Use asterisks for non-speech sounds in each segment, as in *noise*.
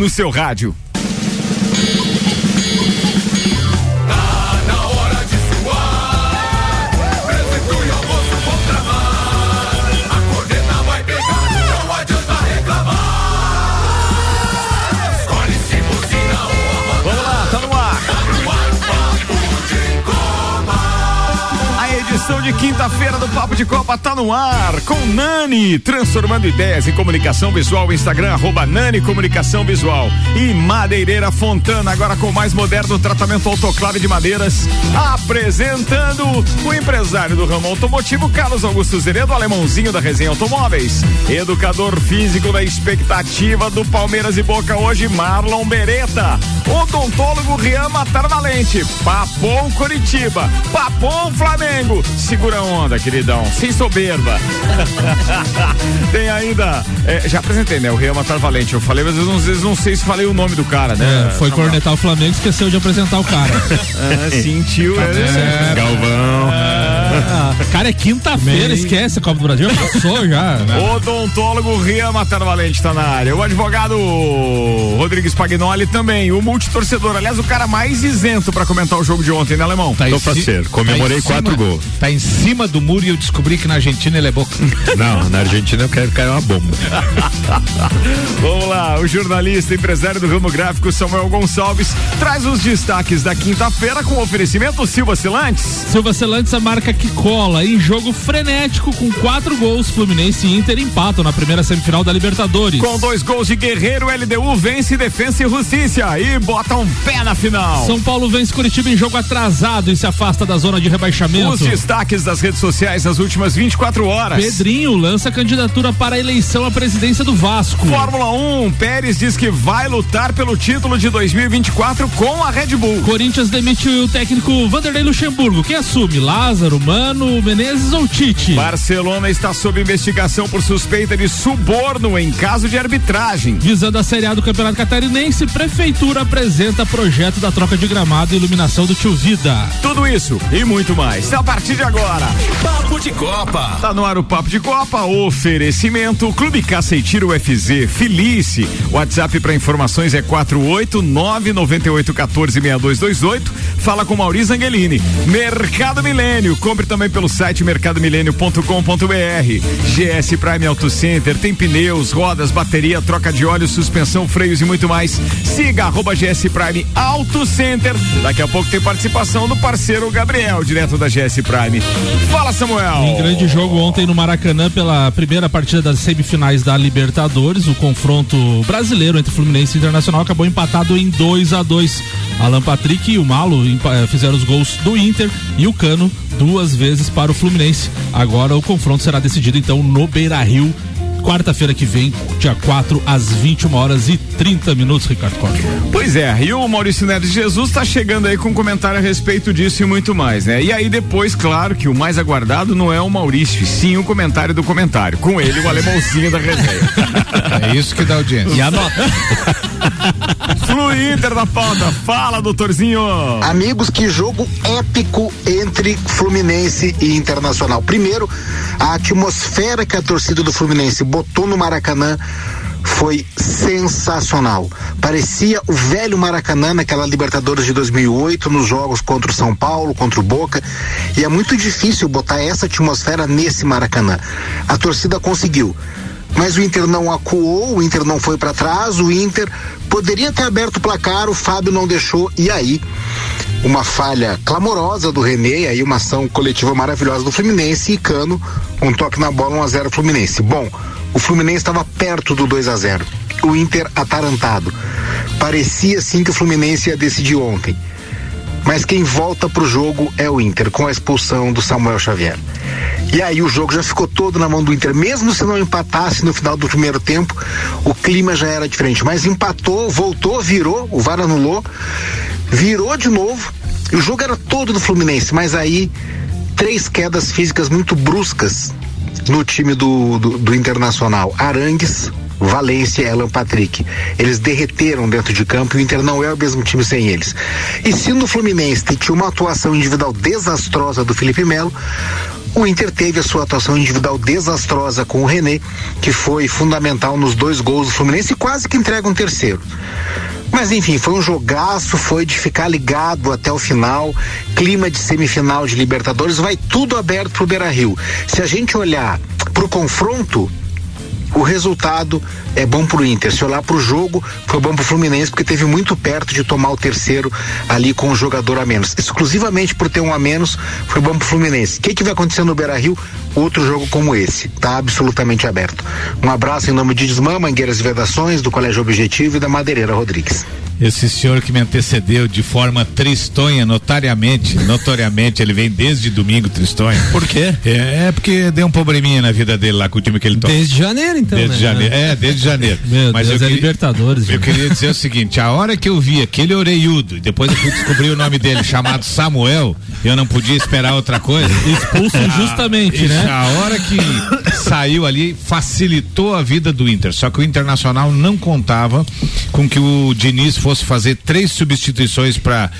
no seu rádio. De quinta-feira do Papo de Copa tá no ar com Nani, transformando ideias em comunicação visual, Instagram, arroba Nani Comunicação Visual. E Madeireira Fontana, agora com mais moderno tratamento autoclave de madeiras, apresentando o empresário do ramo automotivo, Carlos Augusto Zeredo, alemãozinho da Resenha Automóveis, educador físico da expectativa do Palmeiras e Boca hoje, Marlon Beretta, odontólogo Rian Matar Valente, Papom Curitiba, Papom Flamengo, segura a onda, queridão, sem soberba. *laughs* Tem ainda, é, já apresentei, né? O Real Matar Valente. Eu falei, mas às vezes não sei se falei o nome do cara, né? É, foi cornetar o Flamengo, esqueceu de apresentar o cara. *laughs* ah, sentiu, é, Galvão. Ah, cara, é quinta-feira, esquece a Copa do Brasil, passou já. Né? Odontólogo Rian Matar Valente tá na área. O advogado Rodrigues Pagnoli também. O multitorcedor, aliás, o cara mais isento para comentar o jogo de ontem, né, Alemão? Tá Tô pra ser. Comemorei tá quatro gols. Tá em cima do muro e eu descobri que na Argentina ele é boca. *laughs* Não, na Argentina eu quero cair uma bomba. *laughs* Vamos lá, o jornalista empresário do ramo gráfico Samuel Gonçalves traz os destaques da quinta-feira com oferecimento Silva Celantes. Silva Celantes, a marca que cola em jogo frenético com quatro gols, Fluminense e Inter empatam na primeira semifinal da Libertadores. Com dois gols de Guerreiro, LDU vence Defensa e Justiça e bota um pé na final. São Paulo vence Curitiba em jogo atrasado e se afasta da zona de rebaixamento. Os destaques das redes sociais nas últimas 24 horas. Pedrinho lança candidatura para a eleição à presidência do Vasco. Fórmula 1, Pérez diz que vai lutar pelo título de 2024 com a Red Bull. Corinthians demite o técnico Vanderlei Luxemburgo. Quem assume? Lázaro, Mano, Menezes ou Tite? Barcelona está sob investigação por suspeita de suborno em caso de arbitragem. Visando a Série A do Campeonato Catarinense, Prefeitura apresenta projeto da troca de gramado e iluminação do Tio Vida. Tudo isso e muito mais a partir de agora. Papo de Copa. Tá no ar o Papo de Copa, oferecimento Clube Caça e Tiro UFZ, Felice. WhatsApp para informações é 48998146228. Fala com Maurício Angelini. Mercado Milênio, compre também pelo site mercadomilênio.com.br. GS Prime Auto Center tem pneus, rodas, bateria, troca de óleo, suspensão, freios e muito mais. Siga arroba GS Prime Auto Center. Daqui a pouco tem participação do parceiro Gabriel, direto da GS Prime. Fala, Samuel. Em grande jogo ontem no Maracanã pela primeira partida das semifinais da Libertadores, o confronto brasileiro entre Fluminense e Internacional acabou empatado em 2 a 2 Alan Patrick e o Malo eh, fizeram os gols do Inter e o Cano duas vezes para o Fluminense. Agora o confronto será decidido então no Beira Rio quarta-feira que vem, dia 4, às 21 horas e 30 minutos, Ricardo Costa. Pois é, e o Maurício Neves Jesus está chegando aí com um comentário a respeito disso e muito mais, né? E aí depois, claro, que o mais aguardado não é o Maurício, sim o comentário do comentário. Com ele, o alemãozinho da resenha. *laughs* É isso que dá audiência. E anota. Inter da pauta. Fala, doutorzinho. Amigos, que jogo épico entre Fluminense e Internacional. Primeiro, a atmosfera que a torcida do Fluminense botou no Maracanã foi sensacional. Parecia o velho Maracanã naquela Libertadores de 2008, nos jogos contra o São Paulo, contra o Boca. E é muito difícil botar essa atmosfera nesse Maracanã. A torcida conseguiu. Mas o Inter não acuou, o Inter não foi para trás, o Inter poderia ter aberto o placar, o Fábio não deixou. E aí, uma falha clamorosa do René, aí uma ação coletiva maravilhosa do Fluminense e Cano, um toque na bola 1 a 0 Fluminense. Bom, o Fluminense estava perto do 2 a 0. O Inter atarantado. Parecia sim que o Fluminense ia decidir ontem. Mas quem volta pro jogo é o Inter, com a expulsão do Samuel Xavier. E aí o jogo já ficou todo na mão do Inter. Mesmo se não empatasse no final do primeiro tempo, o clima já era diferente. Mas empatou, voltou, virou, o VAR anulou, virou de novo. E o jogo era todo do Fluminense, mas aí três quedas físicas muito bruscas no time do, do, do Internacional. Arangues, Valência e Alan Patrick. Eles derreteram dentro de campo e o Inter não é o mesmo time sem eles. E se no Fluminense tinha uma atuação individual desastrosa do Felipe Melo, O Inter teve a sua atuação individual desastrosa com o René, que foi fundamental nos dois gols do Fluminense e quase que entrega um terceiro. Mas enfim, foi um jogaço, foi de ficar ligado até o final, clima de semifinal de Libertadores, vai tudo aberto pro Beira Rio. Se a gente olhar pro confronto, o resultado é bom pro Inter. Se olhar pro jogo, foi bom pro Fluminense, porque teve muito perto de tomar o terceiro ali com o jogador a menos. Exclusivamente por ter um a menos, foi bom pro Fluminense. O que, que vai acontecer no Beira Rio? Outro jogo como esse. Tá absolutamente aberto. Um abraço em nome de Desmã, Mangueiras e Vedações, do Colégio Objetivo e da Madeireira Rodrigues. Esse senhor que me antecedeu de forma tristonha, notariamente, notoriamente, ele vem desde domingo tristonha. Por quê? É, é porque deu um probleminha na vida dele lá com o time que ele toca. Desde janeiro, então. Desde né? janeiro. É, desde janeiro. Meu Mas Deus, eu é queria, Libertadores. eu gente. queria dizer o seguinte: a hora que eu vi aquele oreiudo, e depois eu fui descobrir o nome dele, chamado Samuel, eu não podia esperar outra coisa. Expulso justamente, Isso, né? A hora que saiu ali, facilitou a vida do Inter. Só que o Internacional não contava com que o Diniz fosse fazer três substituições para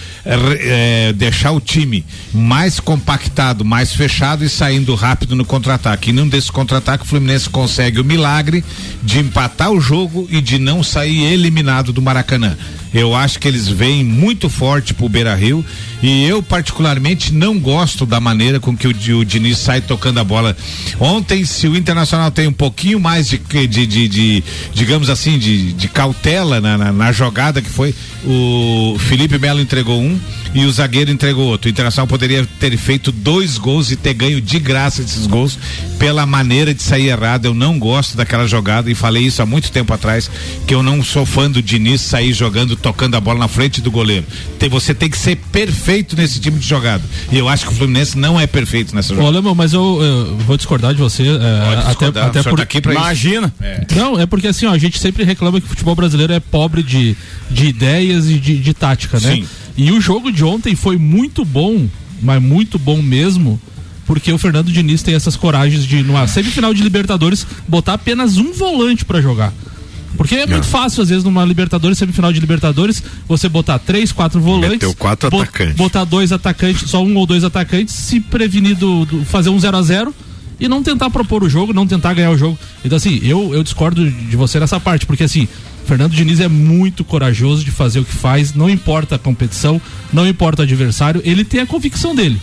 deixar o time mais compactado, mais fechado e saindo rápido no contra-ataque. E num desses contra-ataque, o Fluminense consegue o milagre de empatar o jogo e de não sair eliminado do Maracanã. Eu acho que eles vêm muito forte pro Beira Rio e eu particularmente não gosto da maneira com que o, o Diniz sai tocando a bola. Ontem, se o Internacional tem um pouquinho mais de, de, de- de- digamos assim, de, de cautela na, na- na jogada que foi, o Felipe Melo entregou um e o zagueiro entregou outro. O Internacional poderia ter feito dois gols e ter ganho de graça esses gols pela maneira de sair errado. Eu não gosto daquela jogada e falei isso há muito tempo atrás, que eu não sou fã do Diniz sair jogando, tocando a bola na frente do goleiro. Tem- você tem que ser perfeito nesse tipo de jogada. E eu acho que o Fluminense não é perfeito nessa jogada. Alemão, mas eu, eu vou discordar de você. é, até discordar, até senhor por, tá aqui pra isso. Imagina. Não, é porque assim, ó, a gente sempre reclama que o futebol brasileiro é pobre de, de ideias e de, de tática, né? Sim. E o jogo de ontem foi muito bom, mas muito bom mesmo, porque o Fernando Diniz tem essas coragens de, numa semifinal de Libertadores, botar apenas um volante pra jogar. Porque é muito fácil, às vezes, numa Libertadores, semifinal de Libertadores, você botar três, quatro volantes. Meteu quatro bo- atacantes. Botar dois atacantes, só um ou dois atacantes, se prevenir do, do- fazer um 0 a 0 e não tentar propor o jogo, não tentar ganhar o jogo. Então, assim, eu, eu discordo de você nessa parte, porque assim, Fernando Diniz é muito corajoso de fazer o que faz, não importa a competição, não importa o adversário, ele tem a convicção dele.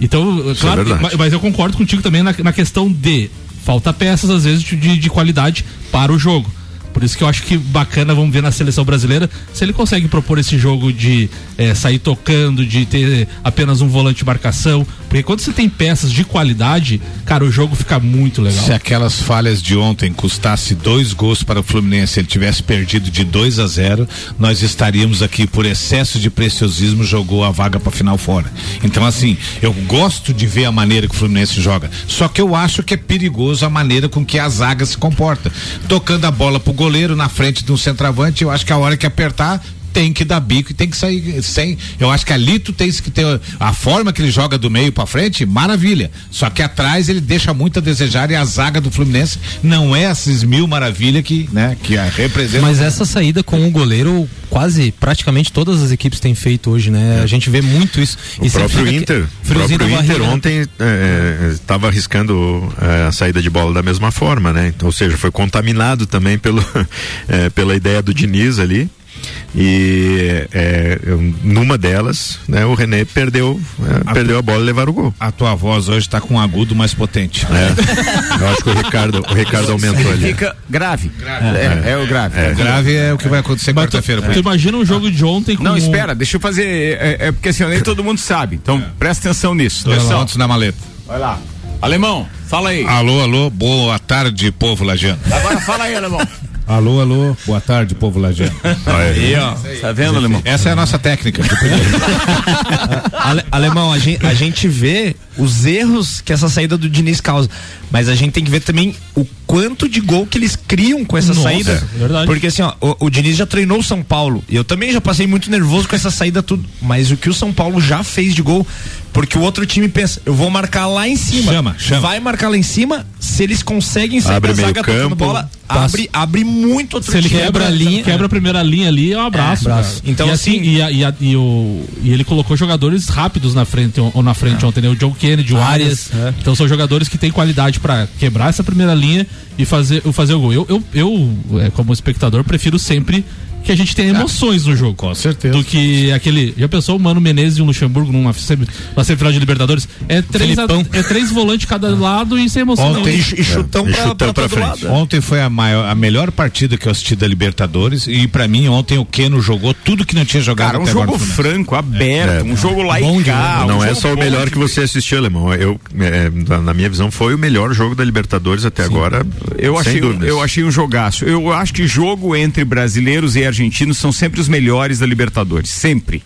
Então, é claro, verdade. mas, mas eu concordo contigo também na, na questão de falta peças, às vezes, de, de qualidade para o jogo. Por isso que eu acho que bacana, vamos ver na seleção brasileira, se ele consegue propor esse jogo de eh, sair tocando, de ter apenas um volante de marcação. Porque quando você tem peças de qualidade, cara, o jogo fica muito legal. Se aquelas falhas de ontem custasse dois gols para o Fluminense, ele tivesse perdido de 2 a 0, nós estaríamos aqui por excesso de preciosismo jogou a vaga para final fora. Então assim, eu gosto de ver a maneira que o Fluminense joga, só que eu acho que é perigoso a maneira com que a zaga se comporta. Tocando a bola pro goleiro na frente de um centroavante, eu acho que a hora que apertar tem que dar bico e tem que sair sem. Eu acho que ali tu tens que ter a forma que ele joga do meio pra frente, maravilha. Só que atrás ele deixa muito a desejar e a zaga do Fluminense não é esses mil maravilha que, né, que a representa. Mas essa saída com o goleiro, quase praticamente todas as equipes têm feito hoje, né? A gente vê muito isso. O E próprio Inter, o próprio Inter barriga, né? ontem estava arriscando eh, a saída de bola da mesma forma, né? Então, ou seja, foi contaminado também pelo, *laughs* eh, pela ideia do Diniz ali. E eu- numa delas, né, o René perdeu, eh, perdeu a bola e levaram o gol. A tua voz hoje tá com um agudo mais potente. É. Eu acho que o Ricardo, o Ricardo aumentou ali. Fica grave. É, é o grave. O grave é o que vai acontecer Mas tu, quarta-feira. tu imagina um jogo de ontem com Não, espera, deixa eu fazer. É, é porque assim, nem todo mundo sabe. Então presta atenção nisso. Dois pontos na maleta. Vai lá. Alemão, fala aí. Alô, alô, boa tarde, povo lajano. Agora fala aí, alemão. Alô, alô, boa tarde, povo lajano. Aí, ó. Tá vendo, alemão? Essa é a nossa técnica. *laughs* Ale- alemão, a gente, a gente vê os erros que essa saída do Diniz causa, mas a gente tem que ver também o quanto de gol que eles criam com essa Nossa, saída. verdade. Porque assim, ó, o, o Diniz já treinou o São Paulo e eu também já passei muito nervoso com essa saída tudo, mas o que o São Paulo já fez de gol, Porque o outro time pensa, eu vou marcar lá em cima. Chama, chama. Vai marcar lá em cima, se eles conseguem sair Abre da meio zaga tocando campo, bola, abre, abre muito outro Se ele time. quebra a linha, quebra a primeira linha ali, é um abraço. É, abraço. Então, e assim, assim- e, a- e a- e o, e ele colocou jogadores rápidos na frente, ou na frente ontem, né? O John Kennedy, o Arias. Arias, é. Então são jogadores que têm qualidade pra quebrar essa primeira linha e fazer, fazer o gol. Eu, eu, eu é, como espectador, prefiro sempre que a gente tenha emoções no jogo. Com certeza. Do que aquele. Já pensou o Mano Menezes e o Luxemburgo numa, semi- numa semifinal de Libertadores? É três, a- é três volantes cada lado e sem emoção. Ontem- nenhuma. E chutão E pra, chutão pra pra frente. lado. Ontem foi a, maior, a melhor partida que eu assisti da Libertadores e pra mim ontem o Keno jogou tudo que não tinha jogado Cara, um até agora jogo franco, aberto, É. um jogo Bom laical. demais. Não um é só o bom melhor que você assistiu, Alemão. Eu, é, na- minha visão, foi o melhor jogo da Libertadores até agora. Eu sem achei, um- dúvidas. eu achei um jogaço. Eu acho que jogo entre brasileiros e argentinos são sempre os melhores da Libertadores, sempre.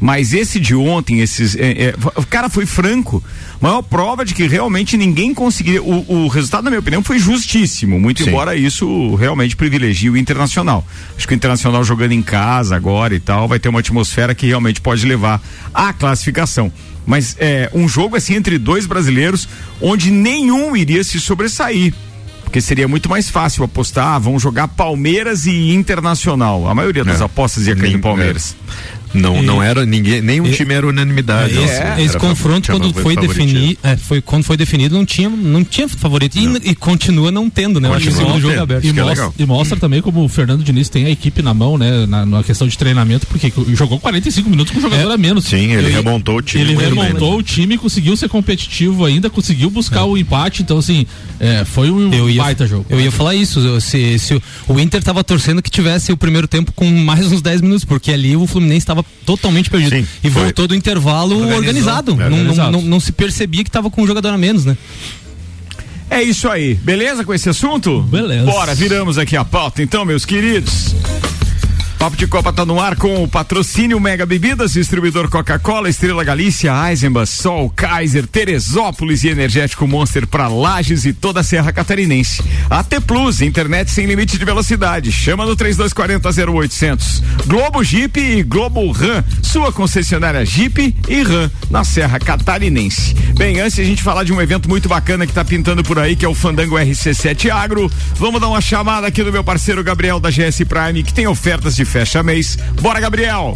Mas esse de ontem, esses, é, é, o cara foi franco. Maior prova de que realmente ninguém conseguiria. O, o resultado, na minha opinião, foi justíssimo. Muito Sim. embora isso realmente privilegie o internacional. Acho que o internacional jogando em casa agora e tal vai ter uma atmosfera que realmente pode levar à classificação. Mas é um jogo assim entre dois brasileiros onde nenhum iria se sobressair. Porque seria muito mais fácil apostar, ah, vão jogar Palmeiras e Internacional. A maioria das É. apostas ia cair no Palmeiras. Não, E- não era ninguém, nenhum e- time era unanimidade. Esse, Era esse confronto quando foi definido, é, foi quando foi definido não tinha não tinha favorito e, e continua não tendo, né? Eu acho que o segundo não jogo é aberto. E é mostra, legal. e mostra também como o Fernando Diniz tem a equipe na mão, né? Na, na questão de treinamento, porque jogou 45 minutos com um jogador a menos. Sim, ele remontou o time Ele bem, remontou o time, conseguiu ser competitivo ainda, conseguiu buscar o empate. Então, assim, é, foi um Eu ia, baita jogo. eu ia falar isso. Se, se o, o Inter tava torcendo que tivesse o primeiro tempo com mais uns 10 minutos, porque ali o Fluminense estava totalmente perdido. Sim, e foi. voltou do intervalo Organizou. organizado. Não, não- Organizado. não- não se percebia que tava com um jogador a menos, né? É isso aí. Beleza com esse assunto? Beleza. Bora, viramos aqui a pauta então, meus queridos. Papo de Copa tá no ar com o patrocínio Mega Bebidas, distribuidor Coca-Cola, Estrela Galícia, Eisenbach, Sol, Kaiser, Teresópolis e Energético Monster para Lages e toda a Serra Catarinense. AT Plus, internet sem limite de velocidade. Chama no 3240 0800. Globo Jeep e Globo Ram, sua concessionária Jeep e Ram na Serra Catarinense. Bem, antes de a gente falar de um evento muito bacana que tá pintando por aí, que é o Fandango RC7 Agro, vamos dar uma chamada aqui do meu parceiro Gabriel da GS Prime, que tem ofertas de fecha mês. Bora, Gabriel!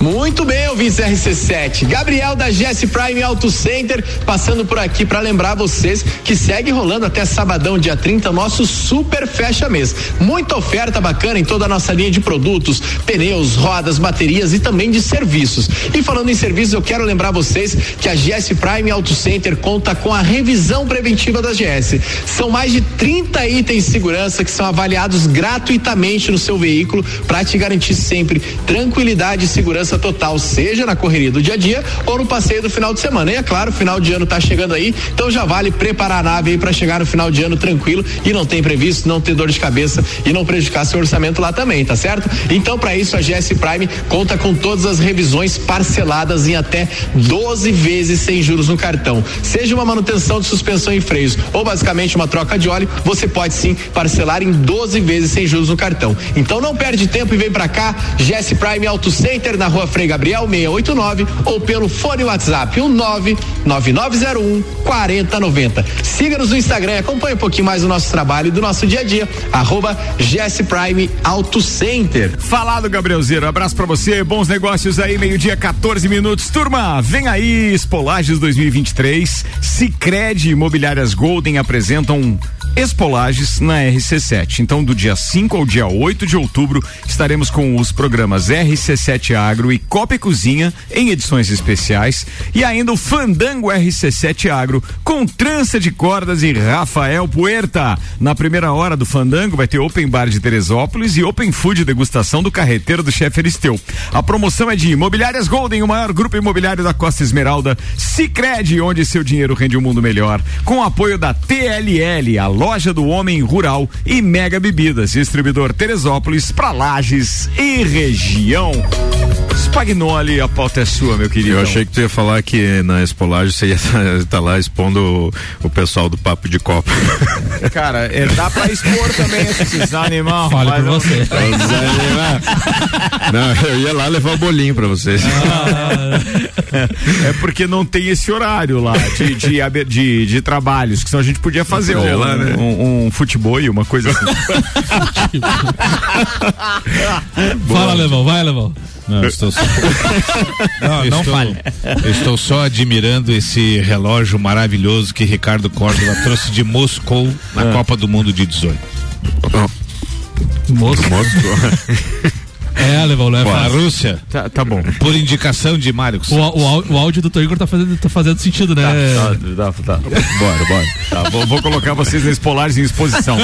Muito bem, ouvintes RC7. Gabriel da GS Prime Auto Center, passando por aqui para lembrar vocês que segue rolando até sabadão, dia 30, nosso super fecha mês. Muita oferta bacana em toda a nossa linha de produtos, pneus, rodas, baterias e também de serviços. E falando em serviços, eu quero lembrar vocês que a GS Prime Auto Center conta com a revisão preventiva da GS. São mais de 30 itens de segurança que são avaliados gratuitamente no seu veículo para te garantir sempre tranquilidade e segurança total, seja na correria do dia a dia ou no passeio do final de semana. E é claro, final de ano tá chegando aí, então já vale preparar a nave aí para chegar no final de ano tranquilo e não tem previsto, não ter dor de cabeça e não prejudicar seu orçamento lá também, tá certo? Então, para isso, a GS Prime conta com todas as revisões parceladas em até 12 vezes sem juros no cartão. Seja uma manutenção de suspensão e freios ou basicamente uma troca de óleo, você pode sim parcelar em 12 vezes sem juros no cartão. Então não perde tempo e vem pra cá, GS Prime Auto Center na rua Frei Gabriel 689 ou pelo fone WhatsApp o 99901 4090. Siga-nos no Instagram e acompanhe um pouquinho mais do nosso trabalho e do nosso dia a dia. Arroba GS Prime Auto Center. Falado, Gabrielzeiro. Abraço pra você. Bons negócios aí, meio-dia, 14 minutos. Turma, vem aí, Espolages 2023. Cicred Imobiliárias Golden apresentam Espolages na RC7. Então, do dia 5 ao dia 8 de outubro, estaremos com os programas RC7 Agro e Copa e Cozinha em edições especiais. E ainda o Fandango RC7 Agro com trança de cordas e Rafael Puerta. Na primeira hora do Fandango vai ter Open Bar de Teresópolis e Open Food degustação do carreteiro do chefe Aristeu. A promoção é de Imobiliárias Golden, o maior grupo imobiliário da Costa Esmeralda. Cicred, onde seu dinheiro rende um mundo melhor. Com apoio da TLL, a loja do homem rural e Mega Bebidas, distribuidor Teresópolis para Lages e região. Spagnoli, a pauta é sua, meu querido. Eu achei que tu ia falar que na Espolagem você ia estar *laughs* lá expondo o, o pessoal do Papo de Copa. *laughs* Cara, é, dá pra expor também esses animais. Fale não- você. *laughs* Não, eu ia lá levar o bolinho pra vocês. É porque não tem esse horário lá de, de, de, de trabalhos, que senão a gente podia fazer Podia lá, né? Um, um futebol, uma coisa assim. *laughs* Fala, Levão, vai, Levão. Não, estou só. não, não estou, fale. eu estou só admirando esse relógio maravilhoso que Ricardo Córdova trouxe de Moscou na Copa do Mundo de 18. Moço. *laughs* É, não é A. Rússia, tá, tá bom. por indicação de Mário. O, o, o áudio do Igor tá fazendo, tá fazendo sentido, né? Tá, tá, tá. Bora, bora. Tá, vou, vou colocar vocês nesses polares em exposição.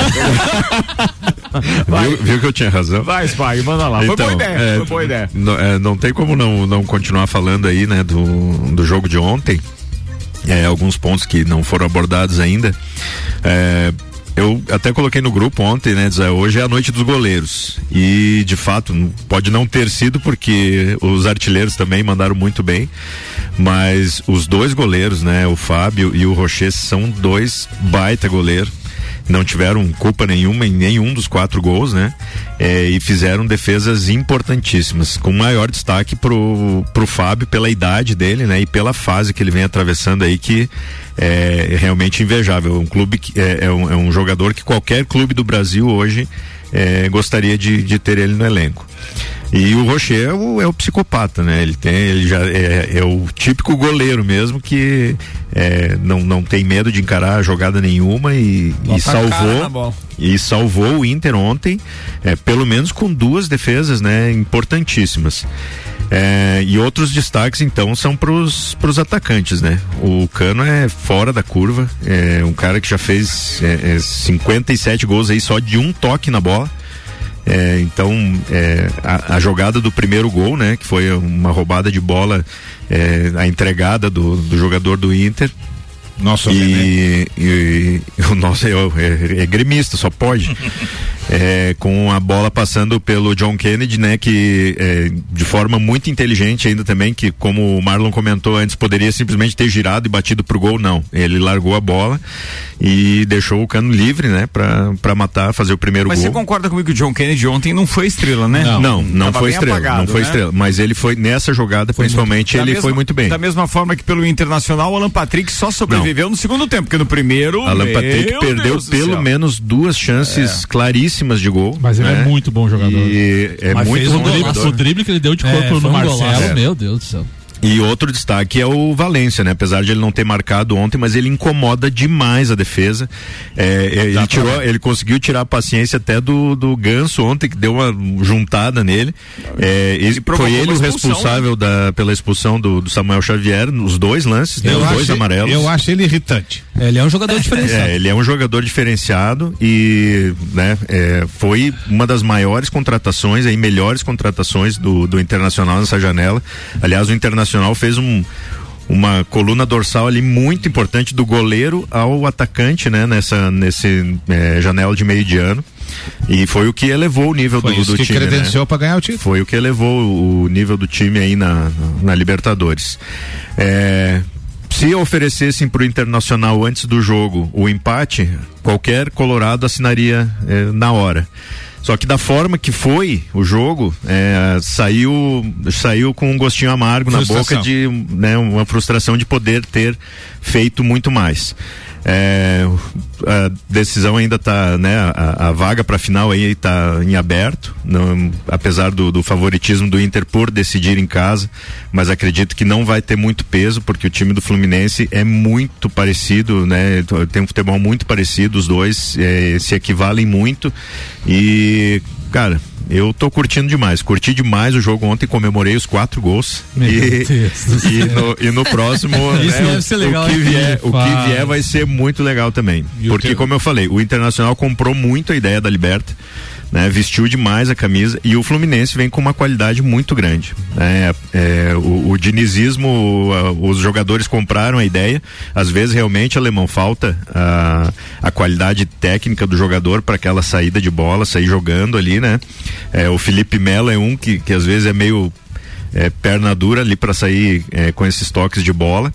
Viu, viu que eu tinha razão? Vai, Spag, manda lá. foi boa ideia, é, foi boa ideia. Não, é, não tem como não, não continuar falando aí, né, do, do jogo de ontem. É, alguns pontos que não foram abordados ainda. É, eu até coloquei no grupo ontem, né, dizer, hoje é a noite dos goleiros. E de fato, pode não ter sido porque os artilheiros também mandaram muito bem, mas os dois goleiros, né, o Fábio e o Rocher são dois baita goleiros não tiveram culpa nenhuma em nenhum dos quatro gols, né? É, e fizeram defesas importantíssimas, com maior destaque pro, pro Fábio pela idade dele, né? E pela fase que ele vem atravessando aí, que é realmente invejável. Um clube que é, é um, é um jogador que qualquer clube do Brasil hoje é, gostaria de, de ter ele no elenco. E o Rocher é o, é o psicopata, né? Ele tem, ele já é, é o típico goleiro mesmo que é, não, não tem medo de encarar jogada nenhuma e, e salvou e salvou o Inter ontem, é, pelo menos com duas defesas, né, importantíssimas. É, e outros destaques então são pros, pros atacantes, né? O Cano é fora da curva, é um cara que já fez é, é, 57 gols aí só de um toque na bola. É, então, é, a, a jogada do primeiro gol, né? Que foi uma roubada de bola, é, a entregada do, do jogador do Inter. Nosso René. E, e, e o *laughs* nosso é, é, é gremista, só pode. *laughs* É, com a bola passando pelo John Kennedy, né? Que é, de forma muito inteligente ainda também, que como o Marlon comentou antes, poderia simplesmente ter girado e batido pro gol, não. Ele largou a bola e deixou o cano livre, né? Pra, pra matar, fazer o primeiro Mas gol. você concorda comigo que o John Kennedy ontem não foi estrela, né? Não, não, não foi estrela, apagado, não foi né? estrela, mas ele foi nessa jogada, principalmente Da ele mesma- foi muito bem. Da mesma forma que pelo Internacional, o Alan Patrick só sobreviveu no segundo tempo, porque no primeiro. Alan Patrick perdeu Deus pelo menos duas chances claríssimas de gol. Mas ele né? é muito bom jogador. E é Mas muito fez um bom jogador. o drible que ele deu de É, corpo foi no um Marcelo, golaço. meu Deus do céu. E outro destaque é o Valência, né? Apesar de ele não ter marcado ontem, mas ele incomoda demais a defesa. É, é, ele, tirou, ele conseguiu tirar a paciência até do, do Ganso ontem, que deu uma juntada nele. É, ele- foi ele o responsável da, pela expulsão do, do Samuel Xavier nos dois lances, né? Eu Os dois acho- amarelos. Eu acho ele irritante. Ele é um jogador diferenciado. É, ele é um jogador diferenciado e né, é, foi uma das maiores contratações, aí, melhores contratações do, do Internacional nessa janela. Aliás, o Internacional fez um uma coluna dorsal ali muito importante do goleiro ao atacante, né, nessa nesse é, janela de meio de ano. E foi o que elevou o nível Foi do, isso do que time. né? credenciou para ganhar o título. Foi o que elevou o nível do time aí na, na Libertadores. É, se oferecessem para o Internacional antes do jogo o empate, qualquer Colorado assinaria é, na hora. Só que da forma que foi o jogo, é, saiu, saiu com um gostinho amargo na Frustração. boca de né, uma frustração de poder ter feito muito mais. É, a decisão ainda está, né, a, a vaga para final aí está em aberto, não, apesar do, do favoritismo do Inter por decidir em casa, mas acredito que não vai ter muito peso porque o time do Fluminense é muito parecido, né, tem um futebol muito parecido, os dois eh, se equivalem muito e, cara, eu tô curtindo demais. Curti demais o jogo ontem, comemorei os quatro gols. Meu e, Deus e, no, e no próximo. *laughs* Isso né, deve o- ser legal, O que, vier, o que vier vai ser muito legal também. E Porque, que- como eu falei, o Internacional comprou muito a ideia da Liberta. Né, vestiu demais a camisa e o Fluminense vem com uma qualidade muito grande. né, é, o, o dinizismo, os jogadores compraram a ideia. Às vezes realmente, alemão, falta a, a qualidade técnica do jogador para aquela saída de bola, sair jogando ali, né? É, o Felipe Melo é um que, que às vezes é meio é, perna dura ali para sair é, com esses toques de bola.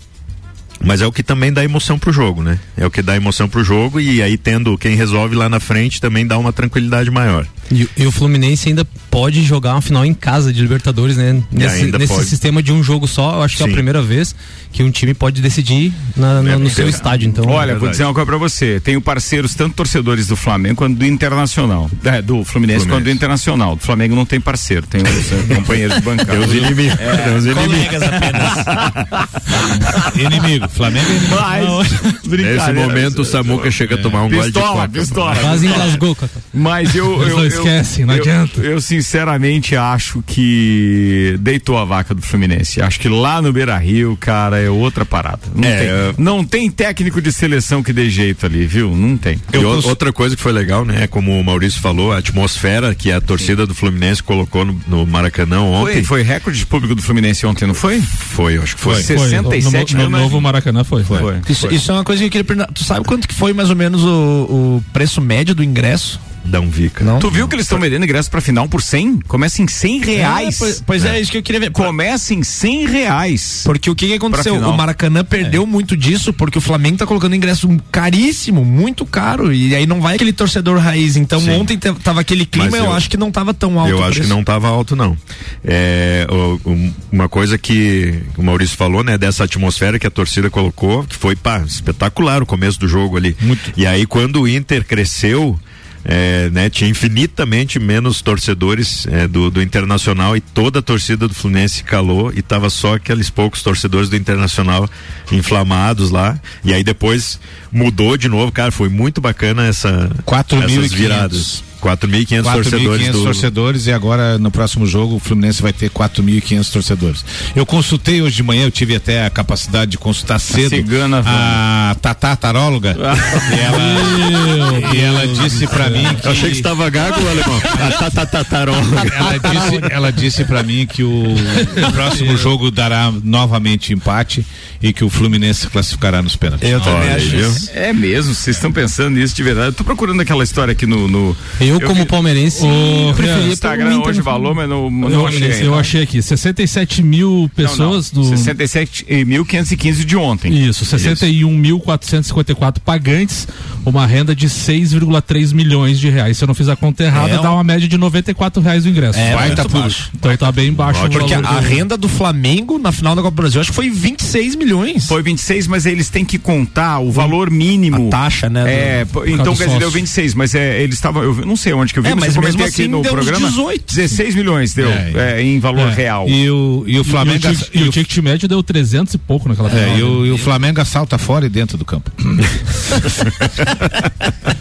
Mas é o que também dá emoção pro jogo, né? É o que dá emoção pro jogo e aí tendo quem resolve lá na frente também dá uma tranquilidade maior. E, e o Fluminense ainda pode jogar uma final em casa de Libertadores, né? Nesse, nesse sistema de um jogo só, eu acho que é a Sim. primeira vez que um time pode decidir na- na- no seu estádio. Então, Olha, vou dizer uma coisa pra você. Tenho parceiros, tanto torcedores do Flamengo quanto do Internacional. É, do Fluminense, Fluminense. quanto do Internacional. Do Flamengo não tem parceiro, tem os eh, companheiros de bancada. Tem os inimigos. É, tem os inimigos. Colegas apenas. *laughs* Inimigo, Flamengo é inimigo. Mas, *laughs* Nesse momento o Samuca chega a tomar um gole de pistola, coca. pistola. quase engasgou. Cacá. Mas eu. Eles eu, eu- esquecem, não eu- adianta. Eu, sinceramente acho que deitou a vaca do Fluminense. Acho que lá no Beira Rio, cara, é outra parada. Não, É, tem, eu- não tem técnico de seleção que dê jeito ali, viu? Não tem. E outra coisa que foi legal, né? Como o Maurício falou, a atmosfera que a torcida do Fluminense colocou no, no Maracanã ontem. Foi, foi recorde de público do Fluminense ontem, não foi? Foi, eu acho que foi. Foi. 67 no, mil, no, né? novo Maracanã foi. Foi. Isso, isso é uma coisa que eu queria perguntar. Tu sabe quanto que foi mais ou menos o, o preço médio do ingresso? Dá um vica. Não? Tu viu que eles estão vendendo ingresso pra final por 100? Começa em 100 reais. É, pois, pois é. isso que eu queria ver. Começa em 100 reais. Porque o que, que aconteceu? O Maracanã perdeu muito disso porque o Flamengo tá colocando ingresso caríssimo, muito caro. E aí não vai aquele torcedor raiz. Então Sim. ontem te- tava aquele clima, eu, eu- acho que não tava tão alto. Eu acho que não estava alto, não. É, o- um- uma coisa que o Maurício falou, né, dessa atmosfera que a torcida colocou, que foi pá, espetacular o começo do jogo ali. E aí, quando o Inter cresceu. É, né, tinha infinitamente menos torcedores é, do, do Internacional e toda a torcida do Fluminense calou e tava só aqueles poucos torcedores do Internacional inflamados lá e aí depois mudou de novo, cara, foi muito bacana essa 4.500. essas viradas. 4.500 torcedores 4.500 do, torcedores e agora no próximo jogo o Fluminense vai ter 4.500 torcedores. Eu consultei hoje de manhã, eu tive até a capacidade de consultar cedo cigana, a Tatá Taróloga *laughs* e ela, e ela disse pra mim que Eu achei que estava gago, alemão. Ah, tá, tá, tá, taróloga. ela disse, ela disse para mim que o, o próximo *laughs* jogo dará novamente empate e que o Fluminense se classificará nos pênaltis. Eu também Olha acho isso. É mesmo, vocês estão pensando nisso de verdade. Eu tô procurando aquela história aqui no. no eu, como vi- palmeirense, no preferia Instagram pelo Inter hoje no valor, mas não, não Eu, achei. eu ainda. achei aqui, 67 mil pessoas Não, não. do. 67.515 de ontem. Isso, 61.454 pagantes, uma renda de 6,3 milhões de reais. Se eu não fiz a conta errada, É, dá uma média de 94 reais o ingresso. É, muito público. baixo. Então tá bem baixo o Porque a, renda do Flamengo na final da Copa do Brasil acho que foi 26 milhões. Foi 26, mas eles têm que contar o valor mínimo. A taxa, né, É, do- causa então quer dizer, deu sócio. 26, mas é, eles estavam, eu não sei onde que eu vi, É, mas, mas eu comentei mesmo aqui assim no programa. 18. 16 milhões deu É, é, em valor é. real. E o, e o Flamengo ticket, e o ticket médio deu 300 e pouco naquela é, e o, e o Flamengo assalta fora e dentro do campo. *laughs*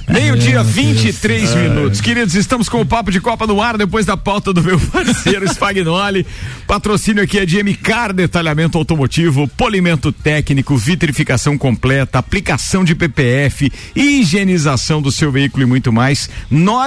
Meio-dia, 23 minutos. Queridos, estamos com o Papo de Copa no ar depois da pauta do meu *laughs* parceiro Spagnoli. Patrocínio aqui é de MCAR, detalhamento automotivo, polimento técnico, vitrificação completa, aplicação de PPF, higienização do seu veículo e muito mais.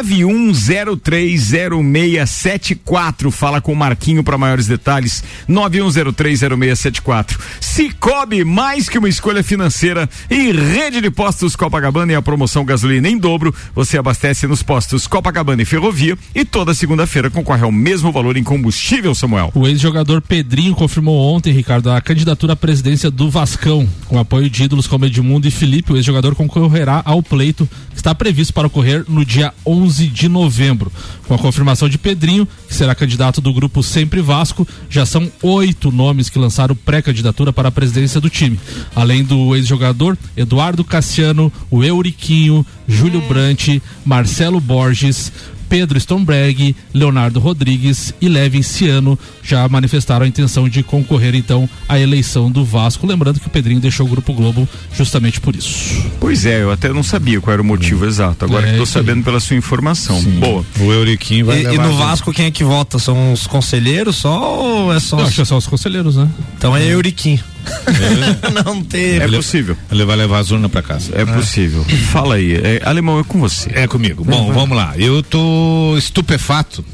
91030674. Fala com o Marquinho para maiores detalhes. 91030674. Cicobi, mais que uma escolha financeira e rede de postos Copacabana e a promoção gasolina em dobro. Você abastece nos postos Copacabana e Ferrovia e toda segunda-feira concorre ao mesmo valor em combustível, Samuel. O ex-jogador Pedrinho confirmou ontem, Ricardo, a candidatura à presidência do Vascão. Com apoio de ídolos como Edmundo e Felipe, o ex-jogador concorrerá ao pleito que está previsto para ocorrer no dia 11 de novembro. Com a confirmação de Pedrinho, que será candidato do grupo Sempre Vasco, já são oito nomes que lançaram pré-candidatura para a presidência do time. Além do ex-jogador Eduardo Cassiano, o Euriquinho, Júlio Brant, Marcelo Borges, Pedro Stomberg, Leonardo Rodrigues e Levin Ciano já manifestaram a intenção de concorrer então à eleição do Vasco. Lembrando que o Pedrinho deixou o Grupo Globo justamente por isso. Pois é, eu até não sabia qual era o motivo exato. Agora É, aí. sabendo pela sua informação. Boa. O Euriquinho vai E, e levar no junto. Vasco quem é que vota? São os conselheiros só ou é só? Eu acho que é só os conselheiros, né? Então é Euriquim. *laughs* não teve. É possível. Ele vai levar as urnas pra casa. É possível. Fala aí. É, alemão, é com você. É comigo. Bom, vamos lá. Eu tô estupefato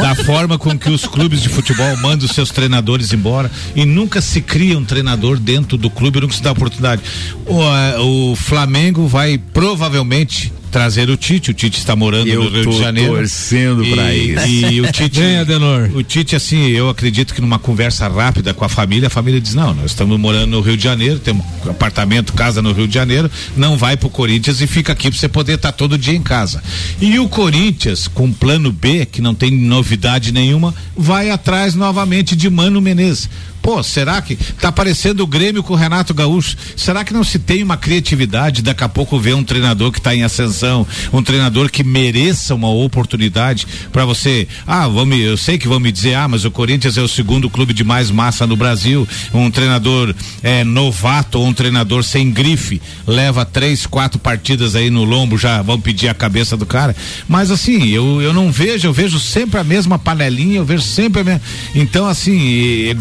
da forma com que os clubes de futebol mandam os seus treinadores embora e nunca se cria um treinador dentro do clube, nunca se dá oportunidade. O, eh, o Flamengo vai provavelmente trazer o Tite. O Tite está morando Eu no Rio tô de Janeiro. torcendo e, pra isso. E o *laughs* Tite. Vem, Adenor. O Tite, assim, eu acredito que numa conversa rápida com a família, a família diz: não, nós estamos morando no Rio de Janeiro, temos apartamento, casa no Rio de Janeiro, não vai pro Corinthians e fica aqui pra você poder estar todo dia em casa. E o Corinthians, com plano B, que não tem novidade nenhuma, vai atrás novamente de Mano Menezes. Pô, será que tá parecendo o Grêmio com o Renato Gaúcho? Será que não se tem uma criatividade? Daqui a pouco ver um treinador que está em ascensão, um treinador que mereça uma oportunidade para você. Ah, me, eu sei que vão me dizer, ah, mas o Corinthians é o segundo clube de mais massa no Brasil. Um treinador é, novato ou um treinador sem grife leva três, quatro partidas aí no lombo, já vão pedir a cabeça do cara. Mas assim, eu, eu não vejo, eu vejo sempre a mesma panelinha, eu vejo sempre a mesma. Então, assim, eh,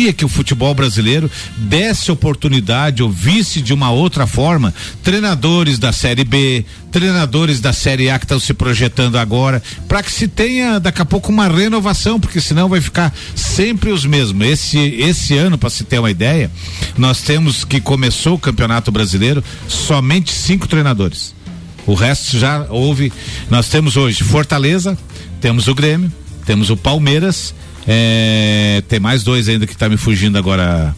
gostaria que o futebol brasileiro desse oportunidade ou visse de uma outra forma treinadores da Série B, treinadores da Série A que estão se projetando agora, para que se tenha daqui a pouco uma renovação, porque senão vai ficar sempre os mesmos. Esse, esse ano, para se ter uma ideia, nós temos que começou o Campeonato Brasileiro somente cinco treinadores. O resto já houve. Nós temos hoje Fortaleza, temos o Grêmio, temos o Palmeiras, é, tem mais dois ainda que tá me fugindo agora.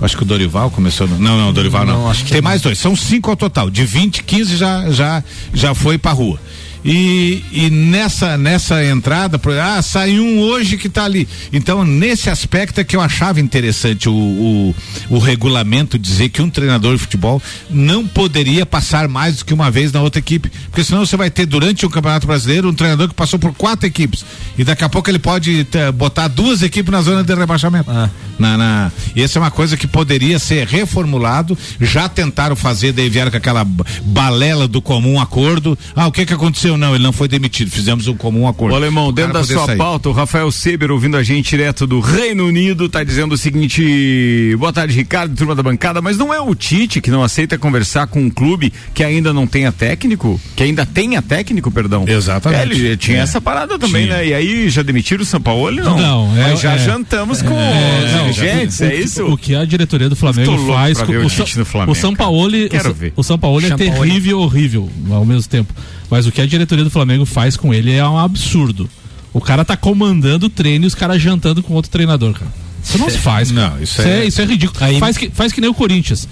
Acho que o Dorival começou. No, não, não, Dorival não. Não, acho que tem mais dois. São cinco ao total. De 20, 15 já, já, já foi pra rua. E, e nessa nessa entrada, ah, sai um hoje que tá ali. Então, nesse aspecto é que eu achava interessante o, o, o regulamento dizer que um treinador de futebol não poderia passar mais do que uma vez na outra equipe. Porque senão você vai ter durante o Campeonato Brasileiro um treinador que passou por quatro equipes. E daqui a pouco ele pode ter- botar duas equipes na zona de rebaixamento. Na, na, e essa é uma coisa que poderia ser reformulado. Já tentaram fazer, daí vieram com aquela balela do comum acordo. Ah, o que que aconteceu? Não, ele não foi demitido. Fizemos um comum acordo. Ô, Alemão, O dentro da sua sair. pauta, o Rafael Seber, ouvindo a gente direto do Reino Unido, tá dizendo o seguinte: boa tarde, Ricardo, turma da bancada, mas não é o Tite que não aceita conversar com um clube que ainda não tenha técnico? Que ainda tenha técnico, perdão. Exatamente. É, ele tinha É. essa parada também, Tinha. né? E aí já demitiram o São Paulo? Não, Não, é- Mas já é- jantamos com É, os não, dirigentes, o, é isso? O que a diretoria do Flamengo faz com o o, no Flamengo, o São. Paulo, o, Quero Sa- ver. o São Paulo é terrível e horrível ao mesmo tempo. Mas o que a diretoria do Flamengo faz com ele é um absurdo. O cara tá comandando o treino e os caras jantando com outro treinador, cara. Isso não se faz. cara. Não, isso é- isso é ridículo. Faz, que, faz que nem o Corinthians.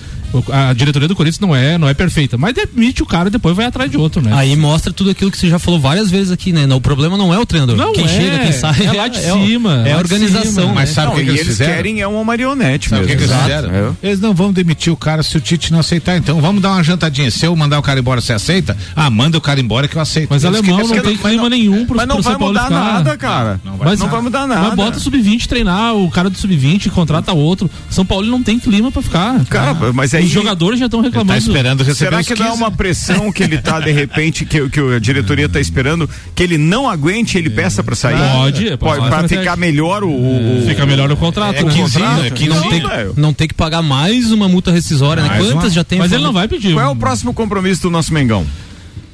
A diretoria do Corinthians não é, não é perfeita, mas demite o cara e depois vai atrás de outro, né? Aí mostra tudo aquilo que você já falou várias vezes aqui, né? Não, o problema não é o treinador. Não quem é, chega, quem sai. é lá de o- cima, É a organização. cima. né? Mas sabe o Não, que, que eles eles fizeram? querem é uma marionete Sabe o que, mesmo. que eles? É. Eles não vão demitir o cara se o Tite não aceitar. Então vamos dar uma jantadinha. Se eu mandar o cara embora, você aceita? Ah, manda o cara embora que eu aceito. Mas Eles alemão não tem clima não- nenhum pro, Mas não pro vai São Paulo mudar ficar. nada, cara. Não vai- Mas, não vai mudar nada. Mas bota o sub-20 treinar, o cara do sub-20 contrata outro. São Paulo não tem clima pra ficar. Cara, mas aí- Os jogadores já estão Ele tá reclamando. esperando receber Será que não é 15, uma né? pressão que ele tá de repente, que, que a diretoria tá esperando, que ele não aguente, ele peça pra sair? Pode, pode. Pode. ficar melhor o. o- Fica melhor o contrato. É né? 15, contrato? né? 15 não, tem, não tem que pagar mais uma multa rescisória, né? Quantas uma? já tem? Mas ele falando? não vai pedir. Qual é o próximo compromisso do nosso Mengão?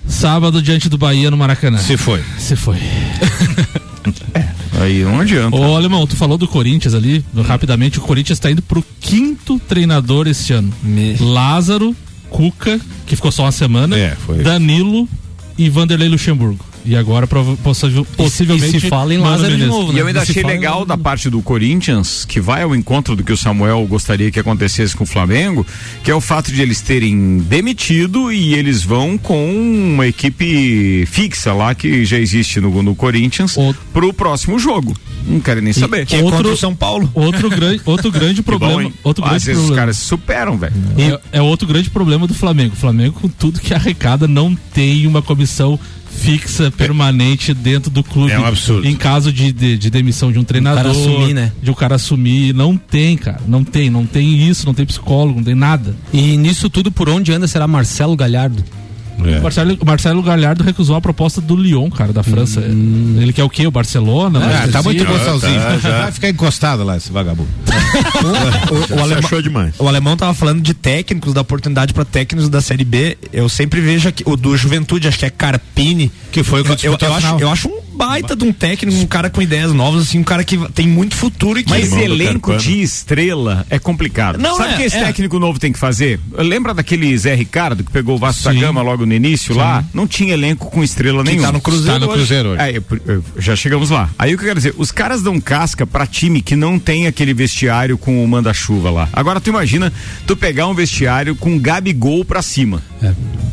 Sábado diante do Bahia no Maracanã. Se foi. Se foi. *laughs* Aí não adianta. Ô, Alemão, tu falou do Corinthians ali, rapidamente, o Corinthians tá indo pro quinto treinador esse ano. Me- Lázaro, Cuca, que ficou só uma semana, É, foi. Danilo e Vanderlei Luxemburgo. E agora possivelmente e se fala em Lázaro de novo, E né? eu ainda achei legal da parte do Corinthians, que vai ao encontro do que o Samuel gostaria que acontecesse com o Flamengo, que é o fato de eles terem demitido e eles vão com uma equipe fixa lá que já existe no, no Corinthians O- pro próximo jogo. Não querem nem saber. Que é Outro- contra o São Paulo. Outro grande, *laughs* outro grande bom, problema. hein? outro Às grande vezes os problema. caras se superam, velho. É, é outro grande problema do Flamengo. O Flamengo, com tudo que arrecada, não tem uma comissão fixa, permanente dentro do clube. É um absurdo. Em caso de, de, de demissão de um treinador. cara assumir, né? De um cara assumir. Não tem, cara. Não tem. Não tem isso, não tem psicólogo, não tem nada. E nisso tudo, por onde anda será Marcelo Galhardo? É. O Marcelo, Marcelo Galhardo recusou a proposta do Lyon, cara, da França. Ele quer o quê? O Barcelona? Ah, tá muito City? gostosinho. tá, já. *laughs* Vai ficar encostado lá, esse vagabundo. *laughs* O, o, o alemão, achou demais. o alemão tava falando de técnicos, da oportunidade para técnicos da Série B. Eu sempre vejo aqui, o do Juventude, acho que é Carpini. Que foi o que eu, eu, eu acho, eu acho um baita de um técnico, um cara com ideias novas, assim, um cara que tem muito futuro e que. Mas elenco de estrela é complicado. Não, Sabe o é, que esse é. técnico novo tem que fazer? Lembra daquele Zé Ricardo que pegou o Vasco da Sim. Gama logo no início lá? Não tinha elenco com estrela nenhuma. tá no Cruzeiro Tá no hoje. Cruzeiro hoje. É, eu- eu- já chegamos lá. Aí o que eu quero dizer, os caras dão casca pra time que não tem aquele vestiário com o manda-chuva lá. Agora tu imagina tu pegar um vestiário com Gabigol pra cima.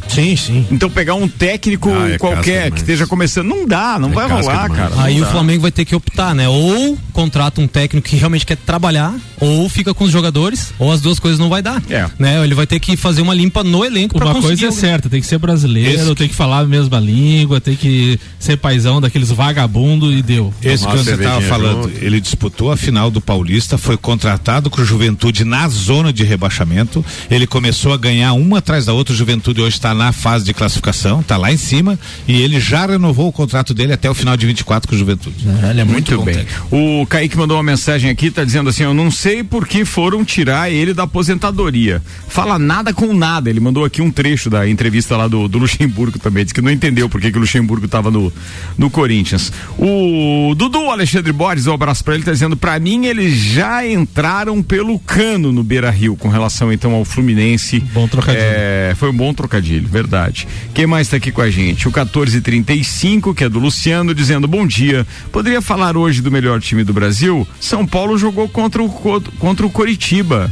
Sim, sim. Então pegar um técnico Ah, é qualquer que esteja começando, não dá, não vai casca rolar, demais. cara. Aí o. Flamengo vai ter que optar, né? Ou contrata um técnico que realmente quer trabalhar, ou fica com os jogadores, ou as duas coisas não vai dar. É. Né? Ele vai ter que fazer uma limpa no elenco Uma coisa é alguém. certa, tem que ser brasileiro, Esse tem que falar a mesma língua, tem que ser paizão daqueles vagabundo e deu. Esse que você estava falando, junto. ele disputou a final do Paulista, foi contratado com o Juventude na zona de rebaixamento. Ele começou a ganhar uma atrás da outra. O Juventude hoje está na fase de classificação, está lá em cima e ele já renovou o contrato dele até o final de 24 com o Juventude. Ele é muito, Muito bem. O Kaique mandou uma mensagem aqui, tá dizendo assim: Eu não sei por que foram tirar ele da aposentadoria. Fala nada com nada. Ele mandou aqui um trecho da entrevista lá do, do Luxemburgo também. Disse que não entendeu por que, que o Luxemburgo tava no, no Corinthians. O Dudu Alexandre Borges, um abraço pra ele, tá dizendo: Pra mim, eles já entraram pelo cano no Beira Rio com relação então ao Fluminense. Bom trocadilho. É, foi um bom trocadilho, verdade. Quem mais tá aqui com a gente? O 1435, que é do Luciano, dizendo bom dia. Poderia falar hoje do melhor time do Brasil? São Paulo jogou contra o, Co- contra o Coritiba.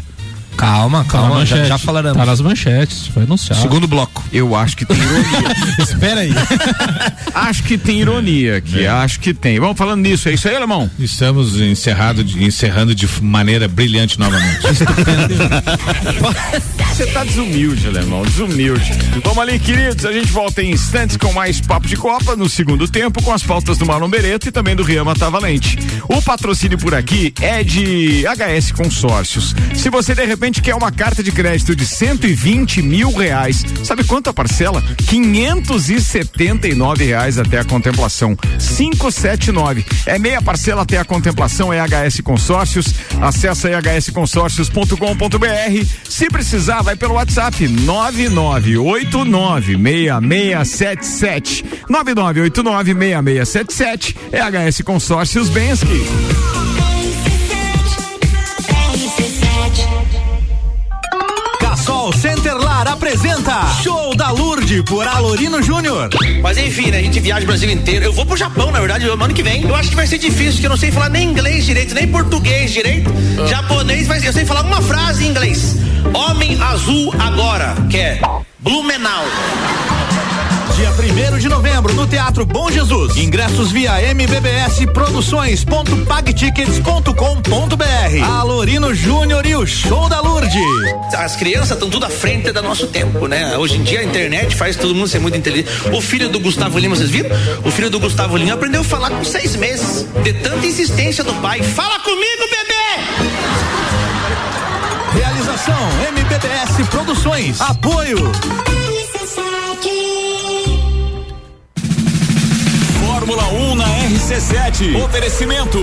Calma, Tá calma, já, manchete. já falaremos. Tá nas manchetes, foi anunciado. Segundo bloco. Eu acho que tem ironia. *laughs* Espera aí. *laughs* acho que tem ironia aqui, acho que tem. Vamos falando nisso, é isso aí, Alemão? Estamos encerrado de- encerrando de maneira brilhante novamente. *laughs* Você tá desumilde, Alemão, desumilde. Vamos ali, queridos, a gente volta em instantes com mais Papo de Copa no segundo tempo com as pautas do Marlon Beretta e também do Riama Tá Valente. O patrocínio por aqui é de HS Consórcios. Se você de repente quer uma carta de crédito de 120 mil reais, sabe quanto a parcela? 579 reais até a contemplação. 579. É meia parcela até a contemplação, é HS Consórcios. Acesse aí hsconsórcios.com.br. Se precisar, vai pelo WhatsApp 99896677. 99896677 é HS Consórcios Bensky. Apresenta Show da Lourdes por Alorino Júnior. Mas enfim, né? A gente viaja o Brasil inteiro. Eu vou pro Japão, na verdade, no ano que vem. Eu acho que vai ser difícil, porque eu não sei falar nem inglês direito, nem português direito. Japonês, mas eu sei falar uma frase em inglês. Homem azul agora, que é Blumenau. Dia 1 de novembro no Teatro Bom Jesus. Ingressos via mbbs produções.pagtickets.com.br. Alorino Júnior e o Show da Lourdes. As crianças estão tudo à frente do nosso tempo, né? Hoje em dia a internet faz todo mundo ser muito inteligente. O filho do Gustavo Lima, vocês viram? O filho do Gustavo Lima aprendeu a falar com seis meses. De tanta insistência do pai. Fala comigo, bebê! Realização MBBS Produções. Apoio. Fórmula 1 na RC7. Oferecimento.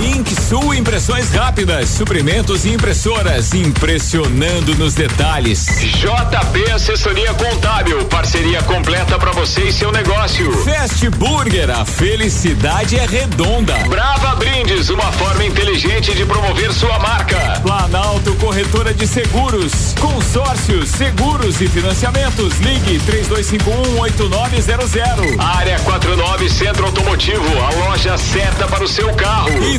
Inksul Impressões Rápidas, suprimentos e impressoras, impressionando nos detalhes. JP Assessoria Contábil, parceria completa para você e seu negócio. Fast Burger, a felicidade é redonda. Brava Brindes, uma forma inteligente de promover sua marca. Planalto Corretora de Seguros, consórcios, seguros e financiamentos. Ligue 32518900. Área 49 Centro Automotivo, a loja certa para o seu carro. E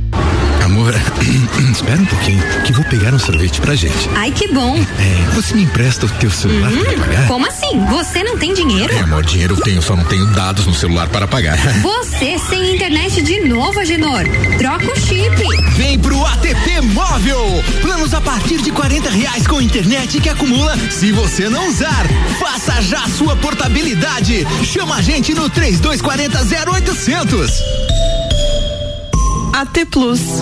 Amor, *clears throat* espera um pouquinho, que vou pegar um sorvete pra gente. Ai, que bom. É, você me empresta o teu celular Hum, pra pagar? como assim? Você não tem dinheiro? É, amor, dinheiro eu tenho, só não tenho dados no celular para pagar. *laughs* Você sem internet de novo, Agenor. Troca o chip. Vem pro ATP Móvel. Planos a partir de 40 reais com internet que acumula se você não usar. Faça já a sua portabilidade. Chama a gente no 3240 0800. AT Plus.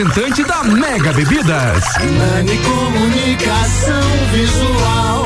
da Mega Bebidas. Nani Comunicação Visual.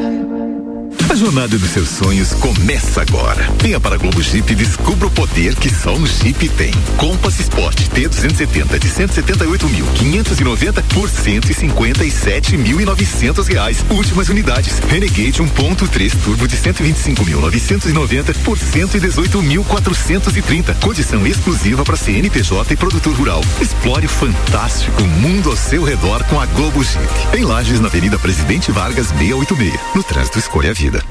jornada dos seus sonhos começa agora. Venha para a Globo Jeep e descubra o poder que só um Jeep tem. Compass Sport T270 de 178.590 por 157.900 reais. Últimas unidades. Renegade 1.3 Turbo de 125.990 por 118.430. Condição exclusiva para CNPJ e produtor rural. Explore o fantástico mundo ao seu redor com a Globo Jeep. Em Lages, na Avenida Presidente Vargas 686. No trânsito, escolha a vida.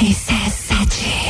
RC7.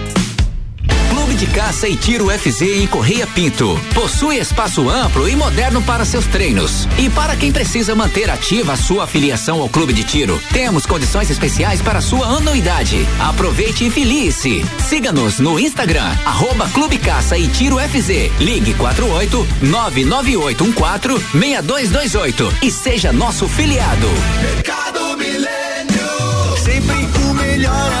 De Caça e Tiro FZ em Correia Pinto. Possui espaço amplo e moderno para seus treinos. E para quem precisa manter ativa a sua afiliação ao Clube de Tiro, temos condições especiais para sua anuidade. Aproveite e filie-se. Siga-nos no Instagram, arroba Clube Caça e Tiro FZ. Ligue 48 99814 6228 e seja nosso filiado. Mercado Milênio. Sempre o melhor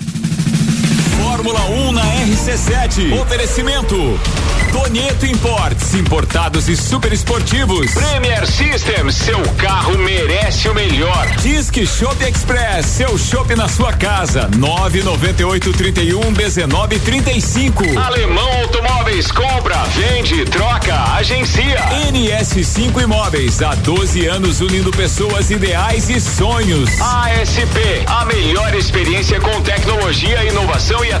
Fórmula 1 na RC7. Oferecimento. Tonieto Imports, importados e super esportivos. Premier Systems, seu carro merece o melhor. Disque Shop Express, seu shopping na sua casa. 998 31 19 35. Alemão Automóveis, compra, vende, troca, agencia. NS5 Imóveis, há 12 anos unindo pessoas ideais e sonhos. ASP, a melhor experiência com tecnologia, inovação e atendimento.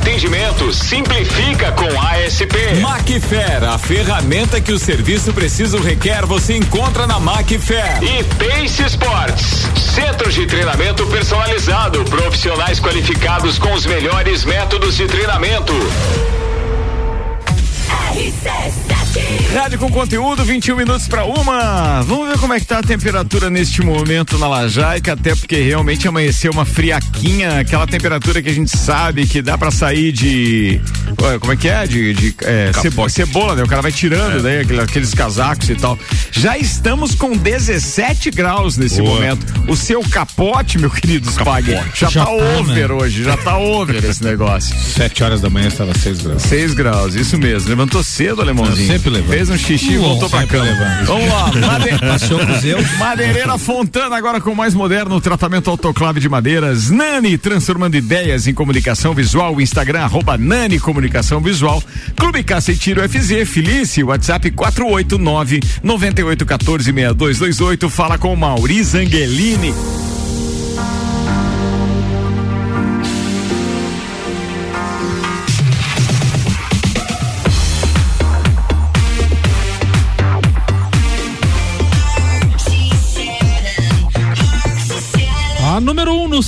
Simplifica com ASP. Macfair, a ferramenta que o serviço preciso requer, você encontra na Macfair. E Pace Sports, centro de treinamento personalizado, profissionais qualificados com os melhores métodos de treinamento. Rádio com conteúdo, 21 minutos para uma. Vamos ver como é que tá a temperatura neste momento na Lajaica, até porque realmente amanheceu uma friaquinha, aquela temperatura que a gente sabe que dá para sair de. ué, Como é que é? De, de é, cebo- cebola, né? O cara vai tirando, né? Aquele- Aqueles casacos e tal. Já estamos com 17 graus nesse Boa. momento. O seu capote, meu querido Spag, já, Já tá tá, over né? hoje, já tá over esse negócio. Sete horas da manhã estava seis graus. 6 graus, isso mesmo. Levantou cedo, alemãozinho. Sempre levanto. Fez um xixi e voltou pra cama. Vamos lá, *laughs* Made... Passeou com os. Madeireira Fontana, agora com o mais moderno tratamento autoclave de madeiras. Nani, transformando ideias em comunicação visual. Instagram, arroba Nani Comunicação Visual. Clube Caça e Tiro FZ, Felice, WhatsApp 489 9814 6228. Fala com Mauri Zangelini.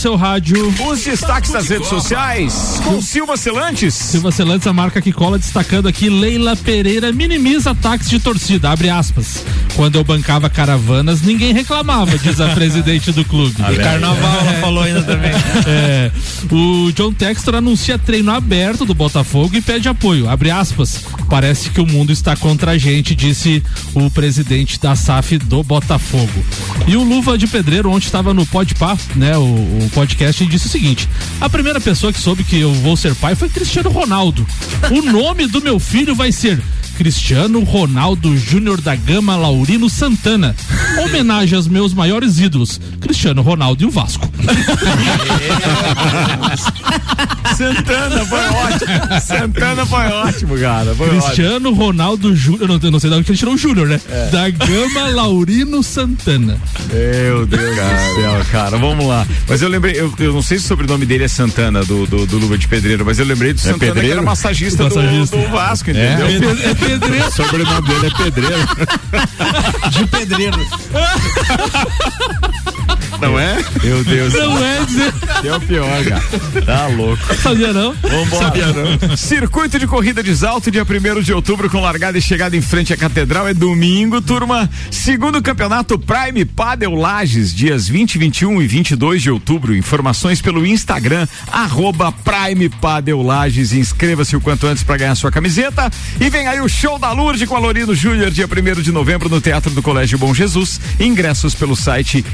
Seu rádio. Os destaques das redes sociais com Silva Celantes. Silva Celantes, a marca que cola, destacando aqui, Leila Pereira minimiza ataques de torcida, abre aspas. Quando eu bancava caravanas, ninguém reclamava, diz a *laughs* presidente do clube. E carnaval, ela falou ainda também. *laughs* É, o John Textor anuncia treino aberto do Botafogo e pede apoio. Abre aspas. Parece que o mundo está contra a gente, disse o presidente da SAF do Botafogo. E o Luva de Pedreiro, ontem estava no Podpah, né, o, o podcast, e disse o seguinte: a primeira pessoa que soube que eu vou ser pai foi Cristiano Ronaldo. O nome do meu filho vai ser Cristiano Ronaldo Júnior da Gama Laurino Santana. Homenagem aos meus maiores ídolos, Cristiano Ronaldo e o Vasco. *laughs* Santana foi ótimo. Santana foi ótimo, cara. Foi Cristiano Ronaldo Júnior, não, não sei de onde que ele tirou o Júnior, né? É. Da Gama Laurino Santana. Meu Deus do céu, cara. Vamos lá. Mas eu lembrei, eu, eu não sei se o sobrenome dele é Santana, do, do, do Luva de Pedreiro, mas eu lembrei do Santana que Pedreiro? era massagista, do- Massagista. Do, Vasco, É. entendeu? É pedreiro. O sobrenome dele é pedreiro. De pedreiro. *laughs* Não é? Meu Deus. Não é dizer. É o pior, cara. Tá louco. Sabia não? Vambora. Circuito de corrida de salto, dia 1 de outubro, com largada e chegada em frente à Catedral. É domingo, turma. Segundo campeonato Prime Padel Lages, dias 20, 21 e 22 de outubro. Informações pelo Instagram, arroba Prime Padel Lages. Inscreva-se o quanto antes para ganhar sua camiseta. E vem aí o show da Lourdes com a Lorino Júnior, dia 1 de novembro, no Teatro do Colégio Bom Jesus. Ingressos pelo site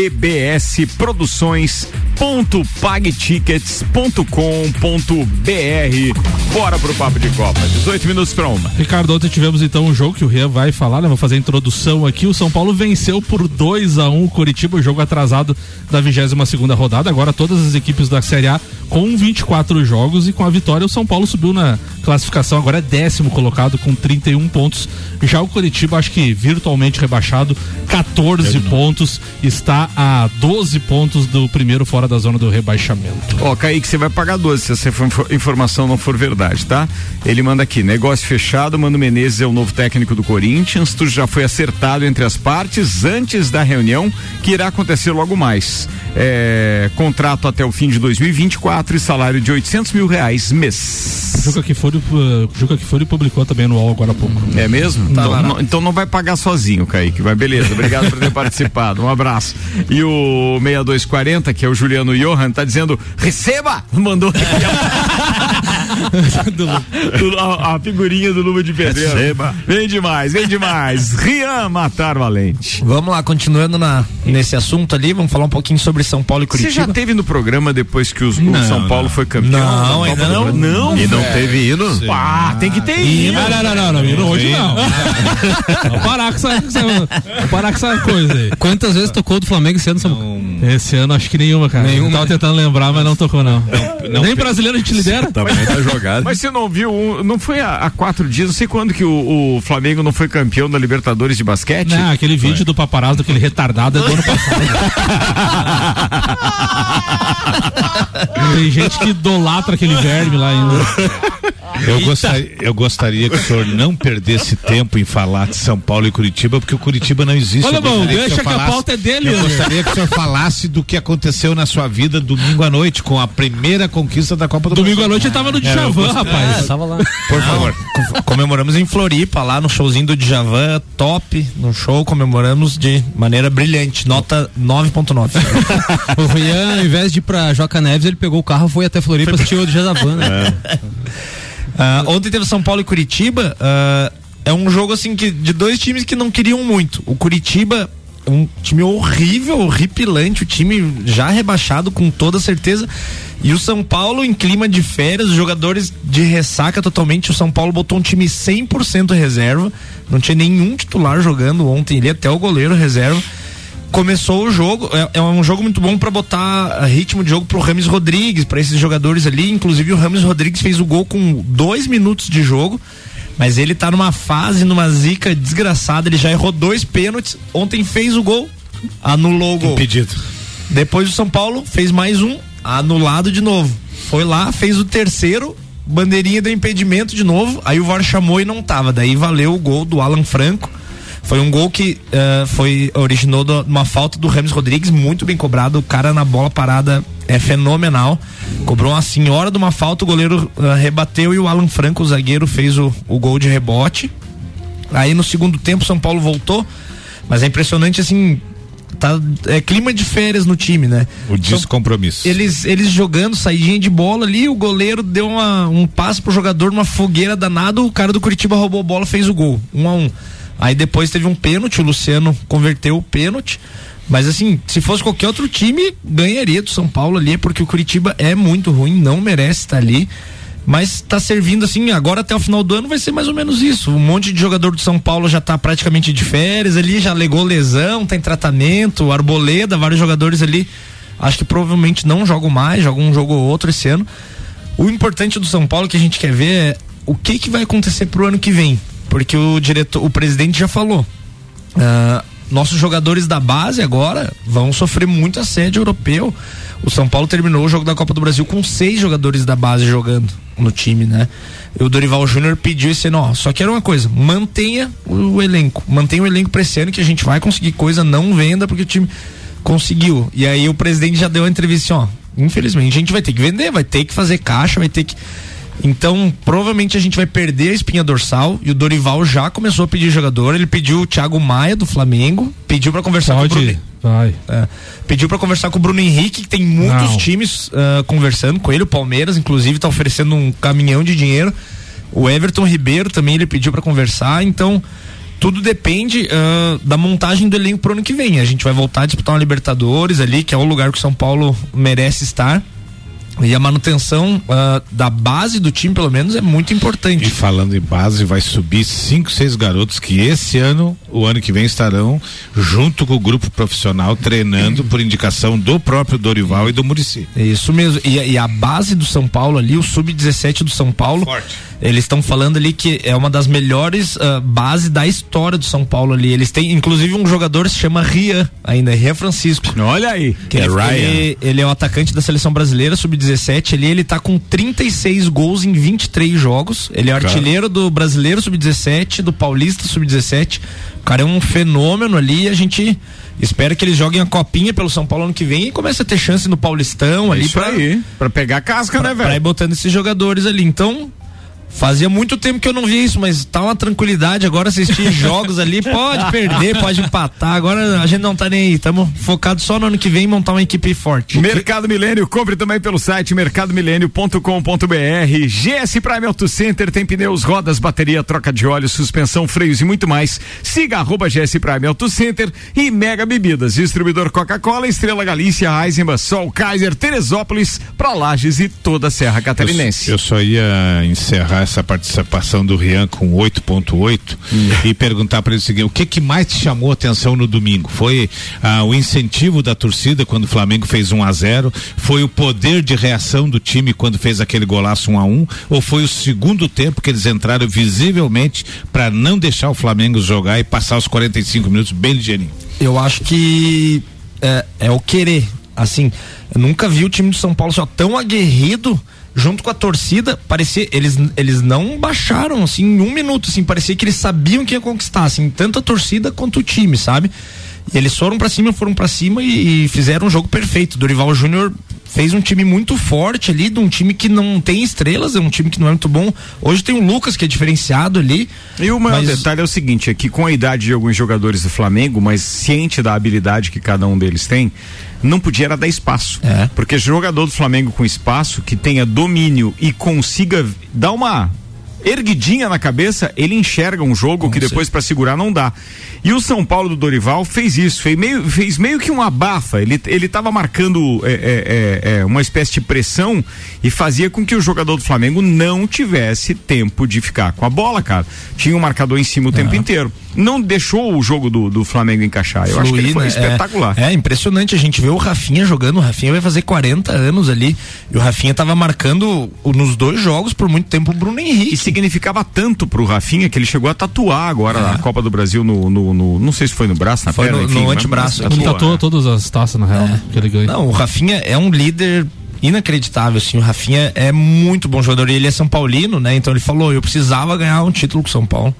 mbbs.pagtickets.com.br. Bora pro Papo de Copa. 18 minutos pra uma. Ricardo, ontem tivemos então um jogo que o Rian vai falar, né? Vou fazer a introdução aqui. O São Paulo venceu por 2 a 1 o Curitiba, o jogo atrasado da 22 segunda rodada. Agora todas as equipes da Série A com 24 jogos e com a vitória o São Paulo subiu na classificação, agora é décimo colocado com 31 pontos. Já o Curitiba, acho que virtualmente rebaixado, 14 pontos, está a 12 pontos do primeiro fora da zona do rebaixamento. Ó, Kaique, você vai pagar 12 se essa info- informação não for verdade, tá? Ele manda aqui, negócio fechado, Mano Menezes é o novo técnico do Corinthians, tudo já foi acertado entre as partes antes da reunião, que irá acontecer logo mais. É, contrato até o fim de 2024 e salário de 800 mil reais mês. Juca Kifuri, uh, Juca Kifuri publicou também no UOL agora há pouco. É mesmo? Tá então, não, então não vai pagar sozinho, Kaique. Vai, beleza. Obrigado por ter *laughs* participado. Um abraço. E o 6240, que é o Juliano Johan, tá dizendo: receba! Mandou aqui *laughs* *laughs* do- a- a figurinha do Luva de Pedreiro. Receba. Vem demais, vem demais. *laughs* Rian Matar Valente. Vamos lá, continuando na, nesse assunto ali, vamos falar um pouquinho sobre São Paulo e Você Curitiba. já teve no programa depois que os, o Não, São Paulo não. foi campeão? Não, ainda não. Brasil? Não, E não velho. teve hino? Ah, tem que ter hino. não, não, não, não, não, não, hoje não. *laughs* Vamos parar com essa, parar com essa coisa aí. Quantas vezes tocou do Flamengo esse ano? São... Esse ano acho que nenhuma, cara. Nenhuma. Tava tentando lembrar, mas não tocou, não. Nem brasileiro a gente lidera. Também tá jogado. Mas você não viu, um- não foi há, há quatro dias, não sei quando que o, o Flamengo não foi campeão da Libertadores de basquete? Não, aquele vídeo do paparazzo daquele retardado é do ano passado. *laughs* Tem gente que idolatra aquele verme lá ainda. *laughs* Eu gostaria, eu gostaria que o senhor não perdesse tempo em falar de São Paulo e Curitiba, porque o Curitiba não existe. Olha, Eu bom, deixa senhor que a falasse- pauta é dele, Eu gostaria que o senhor falasse do que aconteceu na sua vida domingo à noite, com a primeira conquista da Copa do Domingo Brasil. à noite ele tava no É, eu Djavan, gost- rapaz. Tava lá. Por favor. Com- Comemoramos em Floripa, lá no showzinho do Djavan, top. No show comemoramos de maneira brilhante, nota 9.9. *laughs* O Rian, ao invés de ir pra Joca Neves, ele pegou o carro e foi até Floripa assistir o de Jadavan, né? *laughs* Ah, ontem teve São Paulo e Curitiba. ah, é um jogo assim que de dois times que não queriam muito. O Curitiba um time horrível, horripilante, o time já rebaixado com toda certeza. E o São Paulo em clima de férias, jogadores de ressaca totalmente. O São Paulo botou um time 100% reserva, não tinha nenhum titular jogando ontem, ele até o goleiro reserva começou o jogo. É, é um jogo muito bom para botar ritmo de jogo pro Rames Rodrigues, para esses jogadores ali. Inclusive o Rames Rodrigues fez o gol com dois minutos de jogo. Mas ele tá numa fase, numa zica desgraçada. Ele já errou dois pênaltis. Ontem fez o gol, anulou o gol. Impedido. Depois o São Paulo fez mais um, anulado de novo. Foi lá, fez o terceiro, bandeirinha do impedimento de novo. Aí o VAR chamou e não tava. Daí valeu o gol do Alan Franco. Foi um gol que uh, foi originou de uma falta do Ramos Rodrigues, muito bem cobrado. O cara na bola parada é fenomenal. Cobrou uma senhora de uma falta, o goleiro uh, rebateu e o Alan Franco, o zagueiro, fez o, o gol de rebote. Aí no segundo tempo São Paulo voltou, mas é impressionante assim, tá é clima de férias no time, né? O descompromisso. Eles eles jogando saidinha de bola ali, o goleiro deu uma, um passe pro jogador numa fogueira danada, o cara do Curitiba roubou a bola, fez o gol, um a um. Aí depois teve um pênalti, o Luciano converteu o pênalti. Mas assim, se fosse qualquer outro time, ganharia do São Paulo ali, porque o Curitiba é muito ruim, não merece estar ali. Mas está servindo assim, agora até o final do ano vai ser mais ou menos isso. Um monte de jogador do São Paulo já está praticamente de férias ali, já legou lesão, tem tratamento, arboleda, vários jogadores ali. Acho que provavelmente não jogam mais, jogam um jogo ou outro esse ano. O importante do São Paulo que a gente quer ver é o que, que vai acontecer pro ano que vem porque o diretor, o presidente já falou. Uh, nossos jogadores da base agora vão sofrer muito assédio europeu. O São Paulo terminou o jogo da Copa do Brasil com seis jogadores da base jogando no time, né? E o Dorival Júnior pediu esse ó, só quero uma coisa, mantenha o, elenco, mantenha o elenco pra esse ano que a gente vai conseguir coisa, não venda porque o time conseguiu. E aí o presidente já deu uma entrevista, ó, infelizmente a gente vai ter que vender, vai ter que fazer caixa, vai ter que então, provavelmente a gente vai perder a espinha dorsal e o Dorival já começou a pedir jogador. Ele pediu o Thiago Maia do Flamengo, pediu para conversar Pode, com o Bruno. Vai. É, pediu para conversar com o Bruno Henrique, que tem muitos Não. times uh, conversando com ele. O Palmeiras, inclusive, tá oferecendo um caminhão de dinheiro. O Everton Ribeiro também ele pediu para conversar. Então, tudo depende uh, da montagem do elenco pro ano que vem. A gente vai voltar a disputar uma Libertadores ali, que é o lugar que o São Paulo merece estar. E a manutenção uh, da base do time, pelo menos, é muito importante. E falando em base, vai subir cinco, seis garotos que esse ano, o ano que vem, estarão junto com o grupo profissional treinando por indicação do próprio Dorival e do Murici. É Isso mesmo. E, e a base do São Paulo ali, o sub-17 do São Paulo. Eles estão falando ali que é uma das melhores uh, bases da história do São Paulo ali. Eles têm, inclusive, um jogador que se chama Rian, ainda, Rian Francisco. Olha aí. Que É ele, Ryan. Ele, ele é o atacante da seleção brasileira, sub-17. Ali ele tá com 36 gols em 23 jogos. Ele é Cara. artilheiro do brasileiro sub-17, do paulista sub-17. O cara é um fenômeno ali. A gente espera que eles joguem a copinha pelo São Paulo ano que vem e comece a ter chance no Paulistão ali É pra, aí. Pra pegar casca, né, pra ir velho? botando esses jogadores ali. Então. Fazia muito tempo que eu não via isso, mas tá uma tranquilidade agora assistir *laughs* jogos ali. Pode perder, pode empatar. Agora a gente não tá nem aí. Estamos focados só no ano que vem em montar uma equipe forte. Mercado Milênio, compre também pelo site mercadomilênio.com.br. GS Prime Auto Center tem pneus, rodas, bateria, troca de óleo, suspensão, freios e muito mais. Siga arroba GS Prime Auto Center e Mega Bebidas, distribuidor Coca-Cola, Estrela Galícia, Eisenbach, Sol, Kaiser, Teresópolis, pra Lages e toda a Serra Catarinense. Eu, eu só ia encerrar essa participação do Rian com 8.8 e perguntar para ele o seguinte: o que que mais te chamou a atenção no domingo? Foi ah, o incentivo da torcida quando o Flamengo fez 1 a 0 Foi o poder de reação do time quando fez aquele golaço 1 a 1 Ou foi o segundo tempo que eles entraram visivelmente para não deixar o Flamengo jogar e passar os 45 minutos bem ligeirinho? Eu acho que é, é o querer. Assim, eu nunca vi o time do São Paulo só tão aguerrido junto com a torcida. Parecia eles eles não baixaram assim em um minuto. Assim, parecia que eles sabiam que ia conquistar, assim, tanto a torcida quanto o time, sabe? E eles foram pra cima, foram pra cima e, e fizeram um jogo perfeito. Dorival Júnior fez um time muito forte ali, de um time que não tem estrelas, é um time que não é muito bom. Hoje tem o Lucas que é diferenciado ali. E o maior mas- detalhe é o seguinte, é que com a idade de alguns jogadores do Flamengo, mas ciente da habilidade que cada um deles tem, não podia era dar espaço. É. Porque jogador do Flamengo com espaço, que tenha domínio e consiga dar uma erguidinha na cabeça, ele enxerga um jogo que depois para segurar não dá. E o São Paulo do Dorival fez isso, fez meio, fez meio que um abafa. Ele, ele tava marcando é, é, é, uma espécie de pressão e fazia com que o jogador do Flamengo não tivesse tempo de ficar com a bola, cara. Tinha um marcador em cima o tempo inteiro. Não deixou o jogo do, do Flamengo encaixar. Eu acho que ele foi né? espetacular. É, é impressionante. A gente vê o Rafinha jogando. O Rafinha vai fazer 40 anos ali. E o Rafinha tava marcando nos dois jogos por muito tempo o Bruno Henrique. E significava tanto pro Rafinha que ele chegou a tatuar agora na Copa do Brasil no, no, no- não sei se foi no braço, na Foi perna, no- enfim, no antebraço. Ele tatuou, tatuou é. todas as taças, na real, né, que ele ganha. Não, o Rafinha é um líder inacreditável, assim. O Rafinha é muito bom jogador. E ele é São Paulino, né? Então ele falou: eu precisava ganhar um título com São Paulo.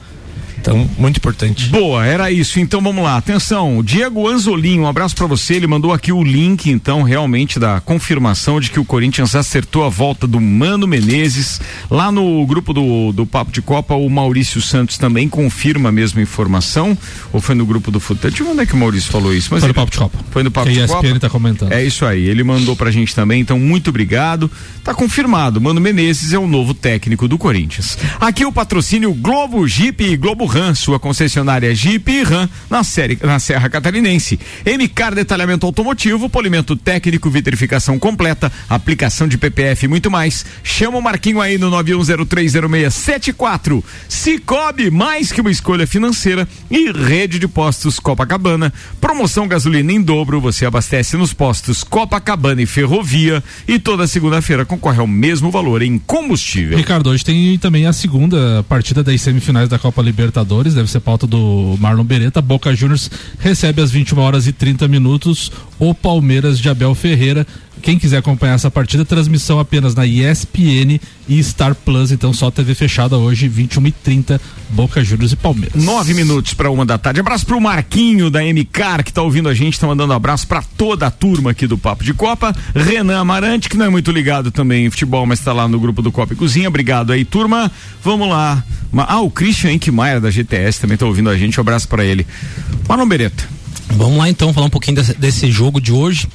Então, muito importante. Boa, era isso. Então vamos lá. Atenção, Diego Anzolin, um abraço pra você. Ele mandou aqui o link, então, realmente da confirmação de que o Corinthians acertou a volta do Mano Menezes. Lá no grupo do, do Papo de Copa, o Maurício Santos também confirma a mesma informação. Ou foi no grupo do futebol? Deixa eu ver onde é que o Maurício falou isso. Mas Foi no Papo de Copa. Foi no Papo Que de a Copa. ESPN tá comentando. É isso aí. Ele mandou pra gente também, então muito obrigado. Tá confirmado. Mano Menezes é o novo técnico do Corinthians. Aqui o patrocínio Globo Jeep e Globo Ram, sua concessionária Jeep e Ram na, série, na Serra Catarinense. MCAR Detalhamento Automotivo, polimento técnico, vitrificação completa, aplicação de PPF e muito mais. Chama o Marquinho aí no 91030674. Cicobi, mais que uma escolha financeira e rede de postos Copacabana. Promoção gasolina em dobro, você abastece nos postos Copacabana e Ferrovia e toda segunda-feira concorre ao mesmo valor em combustível. Ricardo, hoje tem também a segunda partida das semifinais da Copa Libertadores, deve ser pauta do Marlon Beretta. Boca Juniors recebe às 21 horas e 30 minutos o Palmeiras de Abel Ferreira. Quem quiser acompanhar essa partida, transmissão apenas na ESPN e Star Plus, então só TV fechada hoje, 21 e 30 Boca Juniors e Palmeiras. Nove minutos para uma da tarde. Abraço pro Marquinho da MCAR que tá ouvindo a gente, tá mandando abraço para toda a turma aqui do Papo de Copa. Renan Amarante, que não é muito ligado também em futebol, mas tá lá no grupo do Copa e Cozinha. Obrigado aí, turma. Vamos lá. Ah, o Christian Enkmaier da GTS também tá ouvindo a gente. Um abraço para ele. Marlon Beretta. Vamos lá então falar um pouquinho desse, desse jogo de hoje.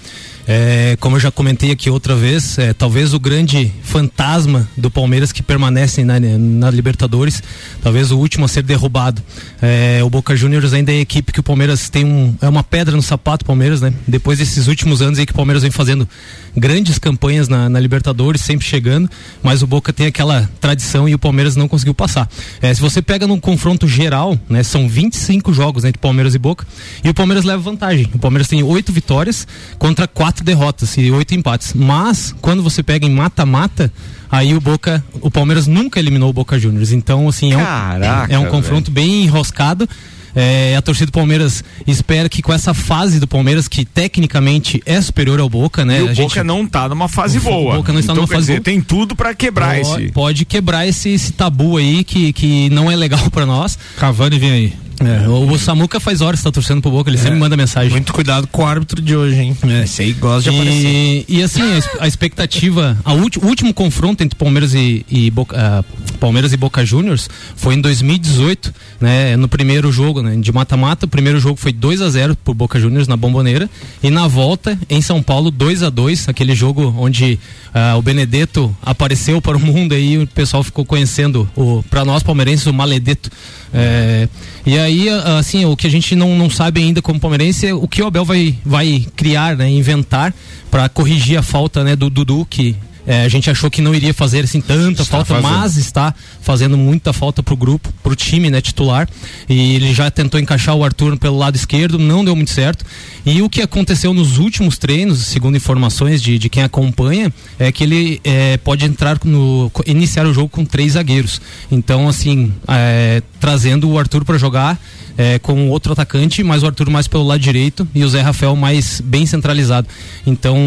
É, como eu já comentei aqui outra vez, é, talvez o grande fantasma do Palmeiras que permanece na, na Libertadores, talvez o último a ser derrubado. É, o Boca Juniors ainda é a equipe que o Palmeiras tem um, é uma pedra no sapato Palmeiras, né? Depois desses últimos anos aí que o Palmeiras vem fazendo grandes campanhas na, na Libertadores, sempre chegando, mas o Boca tem aquela tradição e o Palmeiras não conseguiu passar. É, se você pega num confronto geral, né, são 25 jogos entre Palmeiras e Boca, e o Palmeiras leva vantagem. O Palmeiras tem oito vitórias contra quatro derrotas e oito empates. Mas quando você pega em mata-mata, aí o Boca, o Palmeiras nunca eliminou o Boca Juniors. Então, assim, é um, Caraca, é um velho. confronto bem enroscado. É, a torcida do Palmeiras espera que com essa fase do Palmeiras, que tecnicamente é superior ao Boca, né? E o a Boca não tá numa fase O boa. Boca não está então, numa fase dizer, boa. tem tudo para quebrar pode, esse. pode quebrar esse, esse tabu aí que, que não é legal *laughs* pra nós. Cavani vem aí. É, o, Samuca faz horas que tá torcendo pro Boca, ele sempre manda mensagem. Muito cuidado com o árbitro de hoje, hein? Esse aí gosta de aparecer. E, e assim, a, expectativa, a ulti- o último confronto entre Palmeiras e, e Boca, ah, Palmeiras e Boca Juniors foi em 2018, né? No primeiro jogo, né? De mata-mata, o primeiro jogo foi 2 a 0 por Boca Juniors na Bomboneira e na volta em São Paulo 2 a 2 aquele jogo onde ah, o Benedetto apareceu para o mundo aí e o pessoal ficou conhecendo o para nós palmeirenses o Maledetto. É, e aí, assim, o que a gente não, não sabe ainda como palmeirense é o que o Abel vai, vai criar, né, inventar para corrigir a falta né, do Dudu, que é, a gente achou que não iria fazer assim tanta Está falta, fazendo. mas está fazendo muita falta pro grupo, pro time, né, titular. E ele já tentou encaixar o Arthur pelo lado esquerdo, não deu muito certo. E o que aconteceu nos últimos treinos, segundo informações de, de quem acompanha, é que ele é, pode entrar no iniciar o jogo com três zagueiros. Então, assim, é, trazendo o Arthur para jogar é, com outro atacante, mas o Arthur mais pelo lado direito e o Zé Rafael mais bem centralizado. Então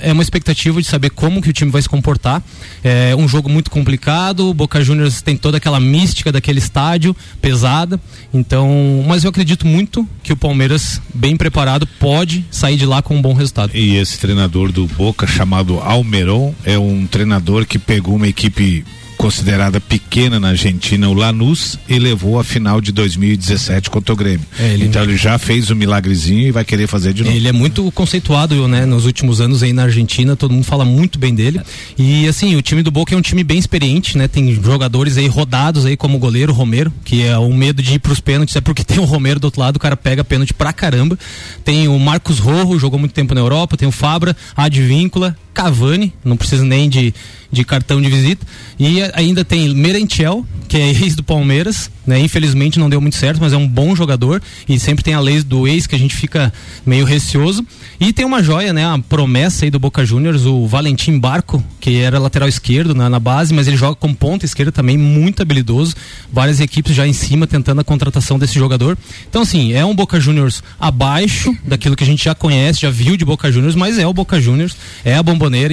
é uma expectativa de saber como que o time vai se comportar. É um jogo muito complicado, Boca Juniors tem toda aquela mística daquele estádio pesada. Então, mas eu acredito muito que o Palmeiras, bem preparado, pode sair de lá com um bom resultado. E esse treinador do Boca chamado Almeron é um treinador que pegou uma equipe considerada pequena na Argentina, o Lanús, e levou a final de 2017 contra o Grêmio. É, ele- então ele já fez o milagrezinho e vai querer fazer de novo. Ele é muito conceituado, né, nos últimos anos aí na Argentina, todo mundo fala muito bem dele. E assim, o time do Boca é um time bem experiente, né? Tem jogadores aí rodados aí como o goleiro Romero, que é o medo de ir pros pênaltis, é porque *laughs* tem o Romero do outro lado, o cara pega pênalti pra caramba. Tem o Marcos Rojo, jogou muito tempo na Europa, tem o Fabra, Advíncula, Cavani, não precisa nem de, de cartão de visita. E ainda tem Merentiel, que é *laughs* ex do Palmeiras, né? Infelizmente não deu muito certo, mas é um bom jogador e sempre tem a lei do ex que a gente fica meio receoso. E tem uma joia, né? A promessa aí do Boca Juniors, o Valentim Barco, que era lateral esquerdo na, na base, mas ele joga como ponta esquerda também, muito habilidoso. Várias equipes já em cima tentando a contratação desse jogador. Então, assim, é um Boca Juniors abaixo daquilo que a gente já conhece, já viu de Boca Juniors, mas é o Boca Juniors, é a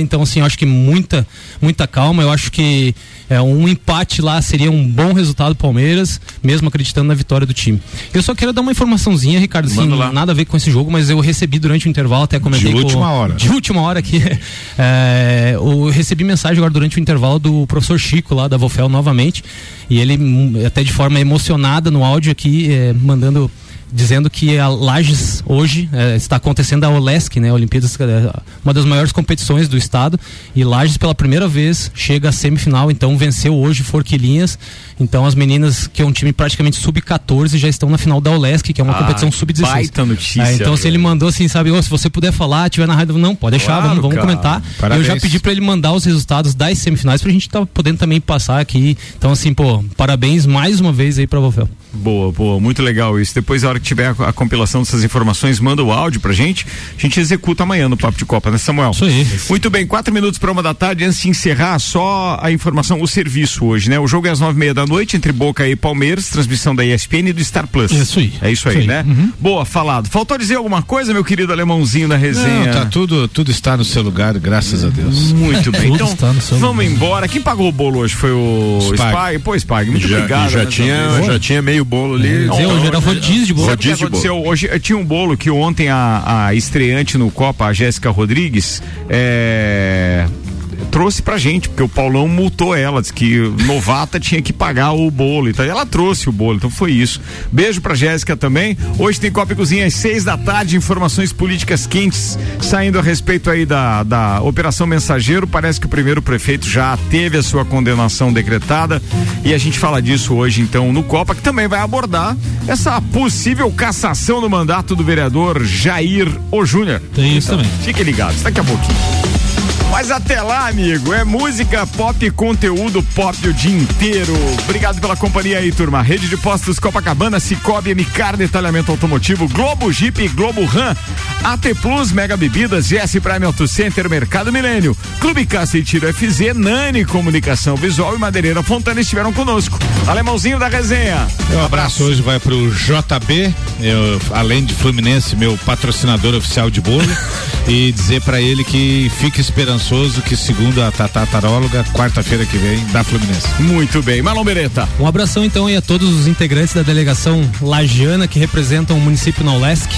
Então, assim, eu acho que muita, muita calma. Eu acho que é, um empate lá seria um bom resultado do Palmeiras, mesmo acreditando na vitória do time. Eu só quero dar uma informaçãozinha, Ricardo, assim, nada a ver com esse jogo, mas eu recebi durante o intervalo, até comentei De com- última hora. De última hora aqui. *laughs* É, eu recebi mensagem agora durante o intervalo do professor Chico lá da Vofel novamente. E ele, hum, até de forma emocionada no áudio aqui, é, mandando. Dizendo que a Lages hoje é, está acontecendo a Olesc, né? A Olimpíadas, é, uma das maiores competições do estado. E Lages pela primeira vez chega à semifinal, então venceu hoje Forquilinhas. Então as meninas, que é um time praticamente sub-14, já estão na final da Olesc, que é uma Ah, competição que sub-16. baita notícia, É, então se ele mandou assim, sabe, "Ô, se você puder falar, tiver na rádio, não, pode deixar, Claro, vamos, vamos comentar. Parabéns. Eu já pedi pra ele mandar os resultados das semifinais pra gente tá podendo também passar aqui. Então assim, pô, parabéns mais uma vez aí pra Vofel. Boa, boa, muito legal isso. Depois, a hora que tiver a, a compilação dessas informações, manda o áudio pra gente. A gente executa amanhã no Papo de Copa, né, Samuel? Isso aí. Muito bem, quatro minutos para uma da tarde. Antes de encerrar, só a informação, o serviço hoje, né? O jogo é às nove e meia da noite entre Boca e Palmeiras, transmissão da ESPN e do Star Plus. Isso aí. É isso aí, Isso aí. né? Uhum. Boa, falado. Faltou dizer alguma coisa, meu querido alemãozinho da resenha? Não, tá tudo, tudo está no seu lugar, graças a Deus. Muito bem. *laughs* Tudo Então, está no seu vamos lugar. embora. Quem pagou o bolo hoje foi o Spag. Spag. Pô, Spag, muito Já- obrigado. já né, tinha- já tinha meio bolo ali. Não, Zé, hoje não, era rodízio de bolo. Sabe o que Rodízio de bolo. aconteceu? Hoje eh, tinha um bolo que ontem a, a estreante no Copa, a Jéssica Rodrigues, é, trouxe pra gente, porque o Paulão multou ela, disse que novata tinha que pagar o bolo. Então ela trouxe o bolo, então foi isso. Beijo pra Jéssica também. Hoje tem Copa e Cozinha às seis da tarde, informações políticas quentes saindo a respeito aí da, da Operação Mensageiro. Parece que o primeiro prefeito já teve a sua condenação decretada e a gente fala disso hoje então no Copa, que também vai abordar essa possível cassação do mandato do vereador Jair O Júnior. Tem isso também. Fiquem ligados, daqui a pouquinho. Mas até lá, amigo, é música pop, conteúdo pop o dia inteiro. Obrigado pela companhia aí, turma. Rede de Postos Copacabana, Cicobi, MCAR, Detalhamento Automotivo, Globo Jeep, Globo Ram, AT Plus, Mega Bebidas, GS Prime Auto Center, Mercado Milênio, Clube Caça e Tiro FZ, Nani Comunicação Visual e Madeireira Fontana estiveram conosco. Alemãozinho da resenha. Um abraço hoje vai pro JB, eu, além de Fluminense, meu patrocinador oficial de bolo, *laughs* e dizer pra ele que fique esperançoso que segundo a Tatá Taróloga, quarta-feira que vem, dá Fluminense. Muito bem, Marlon Beretta. Um abração então aí a todos os integrantes da delegação lagiana que representam o município na ULESC.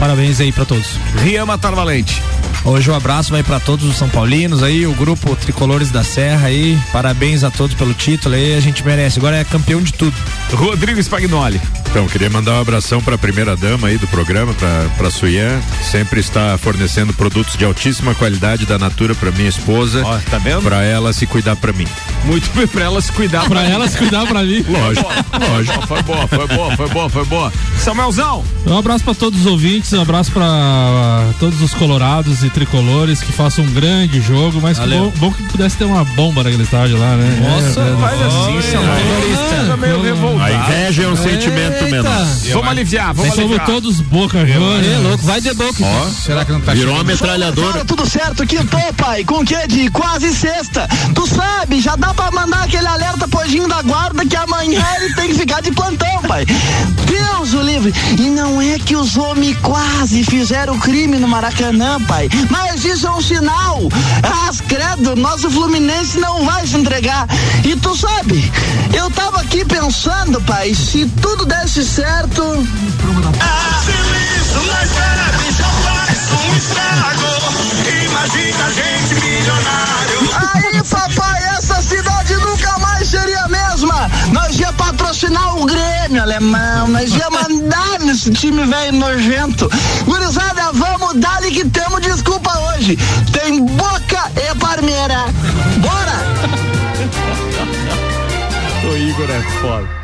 Parabéns aí pra todos. Rian Matar Valente. Hoje o abraço vai para todos os São Paulinos aí, o grupo Tricolores da Serra aí. Parabéns a todos pelo título aí, a gente merece. Agora é campeão de tudo. Rodrigo Spagnoli. Então, queria mandar um abração para a primeira dama aí do programa, para Suyan, sempre está fornecendo produtos de altíssima qualidade da Natura para minha esposa. Ó, tá vendo? Para ela se cuidar para mim. Muito bem, pra ela se cuidar. Pra ela se cuidar pra mim. Lógico, lógico. Foi boa, foi boa, foi boa, foi boa. Samuelzão. Um abraço pra todos os ouvintes, um abraço pra todos os colorados e tricolores que façam um grande jogo, mas bom, bom que pudesse ter uma bomba naquele estádio lá, né? Nossa, É, faz assim, Samuel. Tá meio revoltado. A inveja é um sentimento menor. Vamos aliviar, vamos Somos aliviar. todos boca Juniors. É louco, vai de boca. Ó, será que não tá Virou uma chegando? metralhadora. Fala tudo certo, quintou, pai. Com que de quase sexta. Tu sabe, já dá pra mandar aquele alerta pro Ginho da guarda que amanhã ele tem que ficar de plantão, pai. Deus o livre. E não é que os homens quase fizeram crime no Maracanã, pai. Mas isso é um sinal. As credo, nosso Fluminense não vai se entregar. E tu sabe, eu tava aqui pensando, pai, se tudo desse certo. Imagina a gente milionário. Aí, papai, essa cidade nunca mais patrocinar o Grêmio, alemão. Nós ia mandar nesse time velho nojento. Gurizada, vamos dar-lhe que temos desculpa hoje. Tem Boca e Parmeira. Bora! *laughs* O Igor é foda.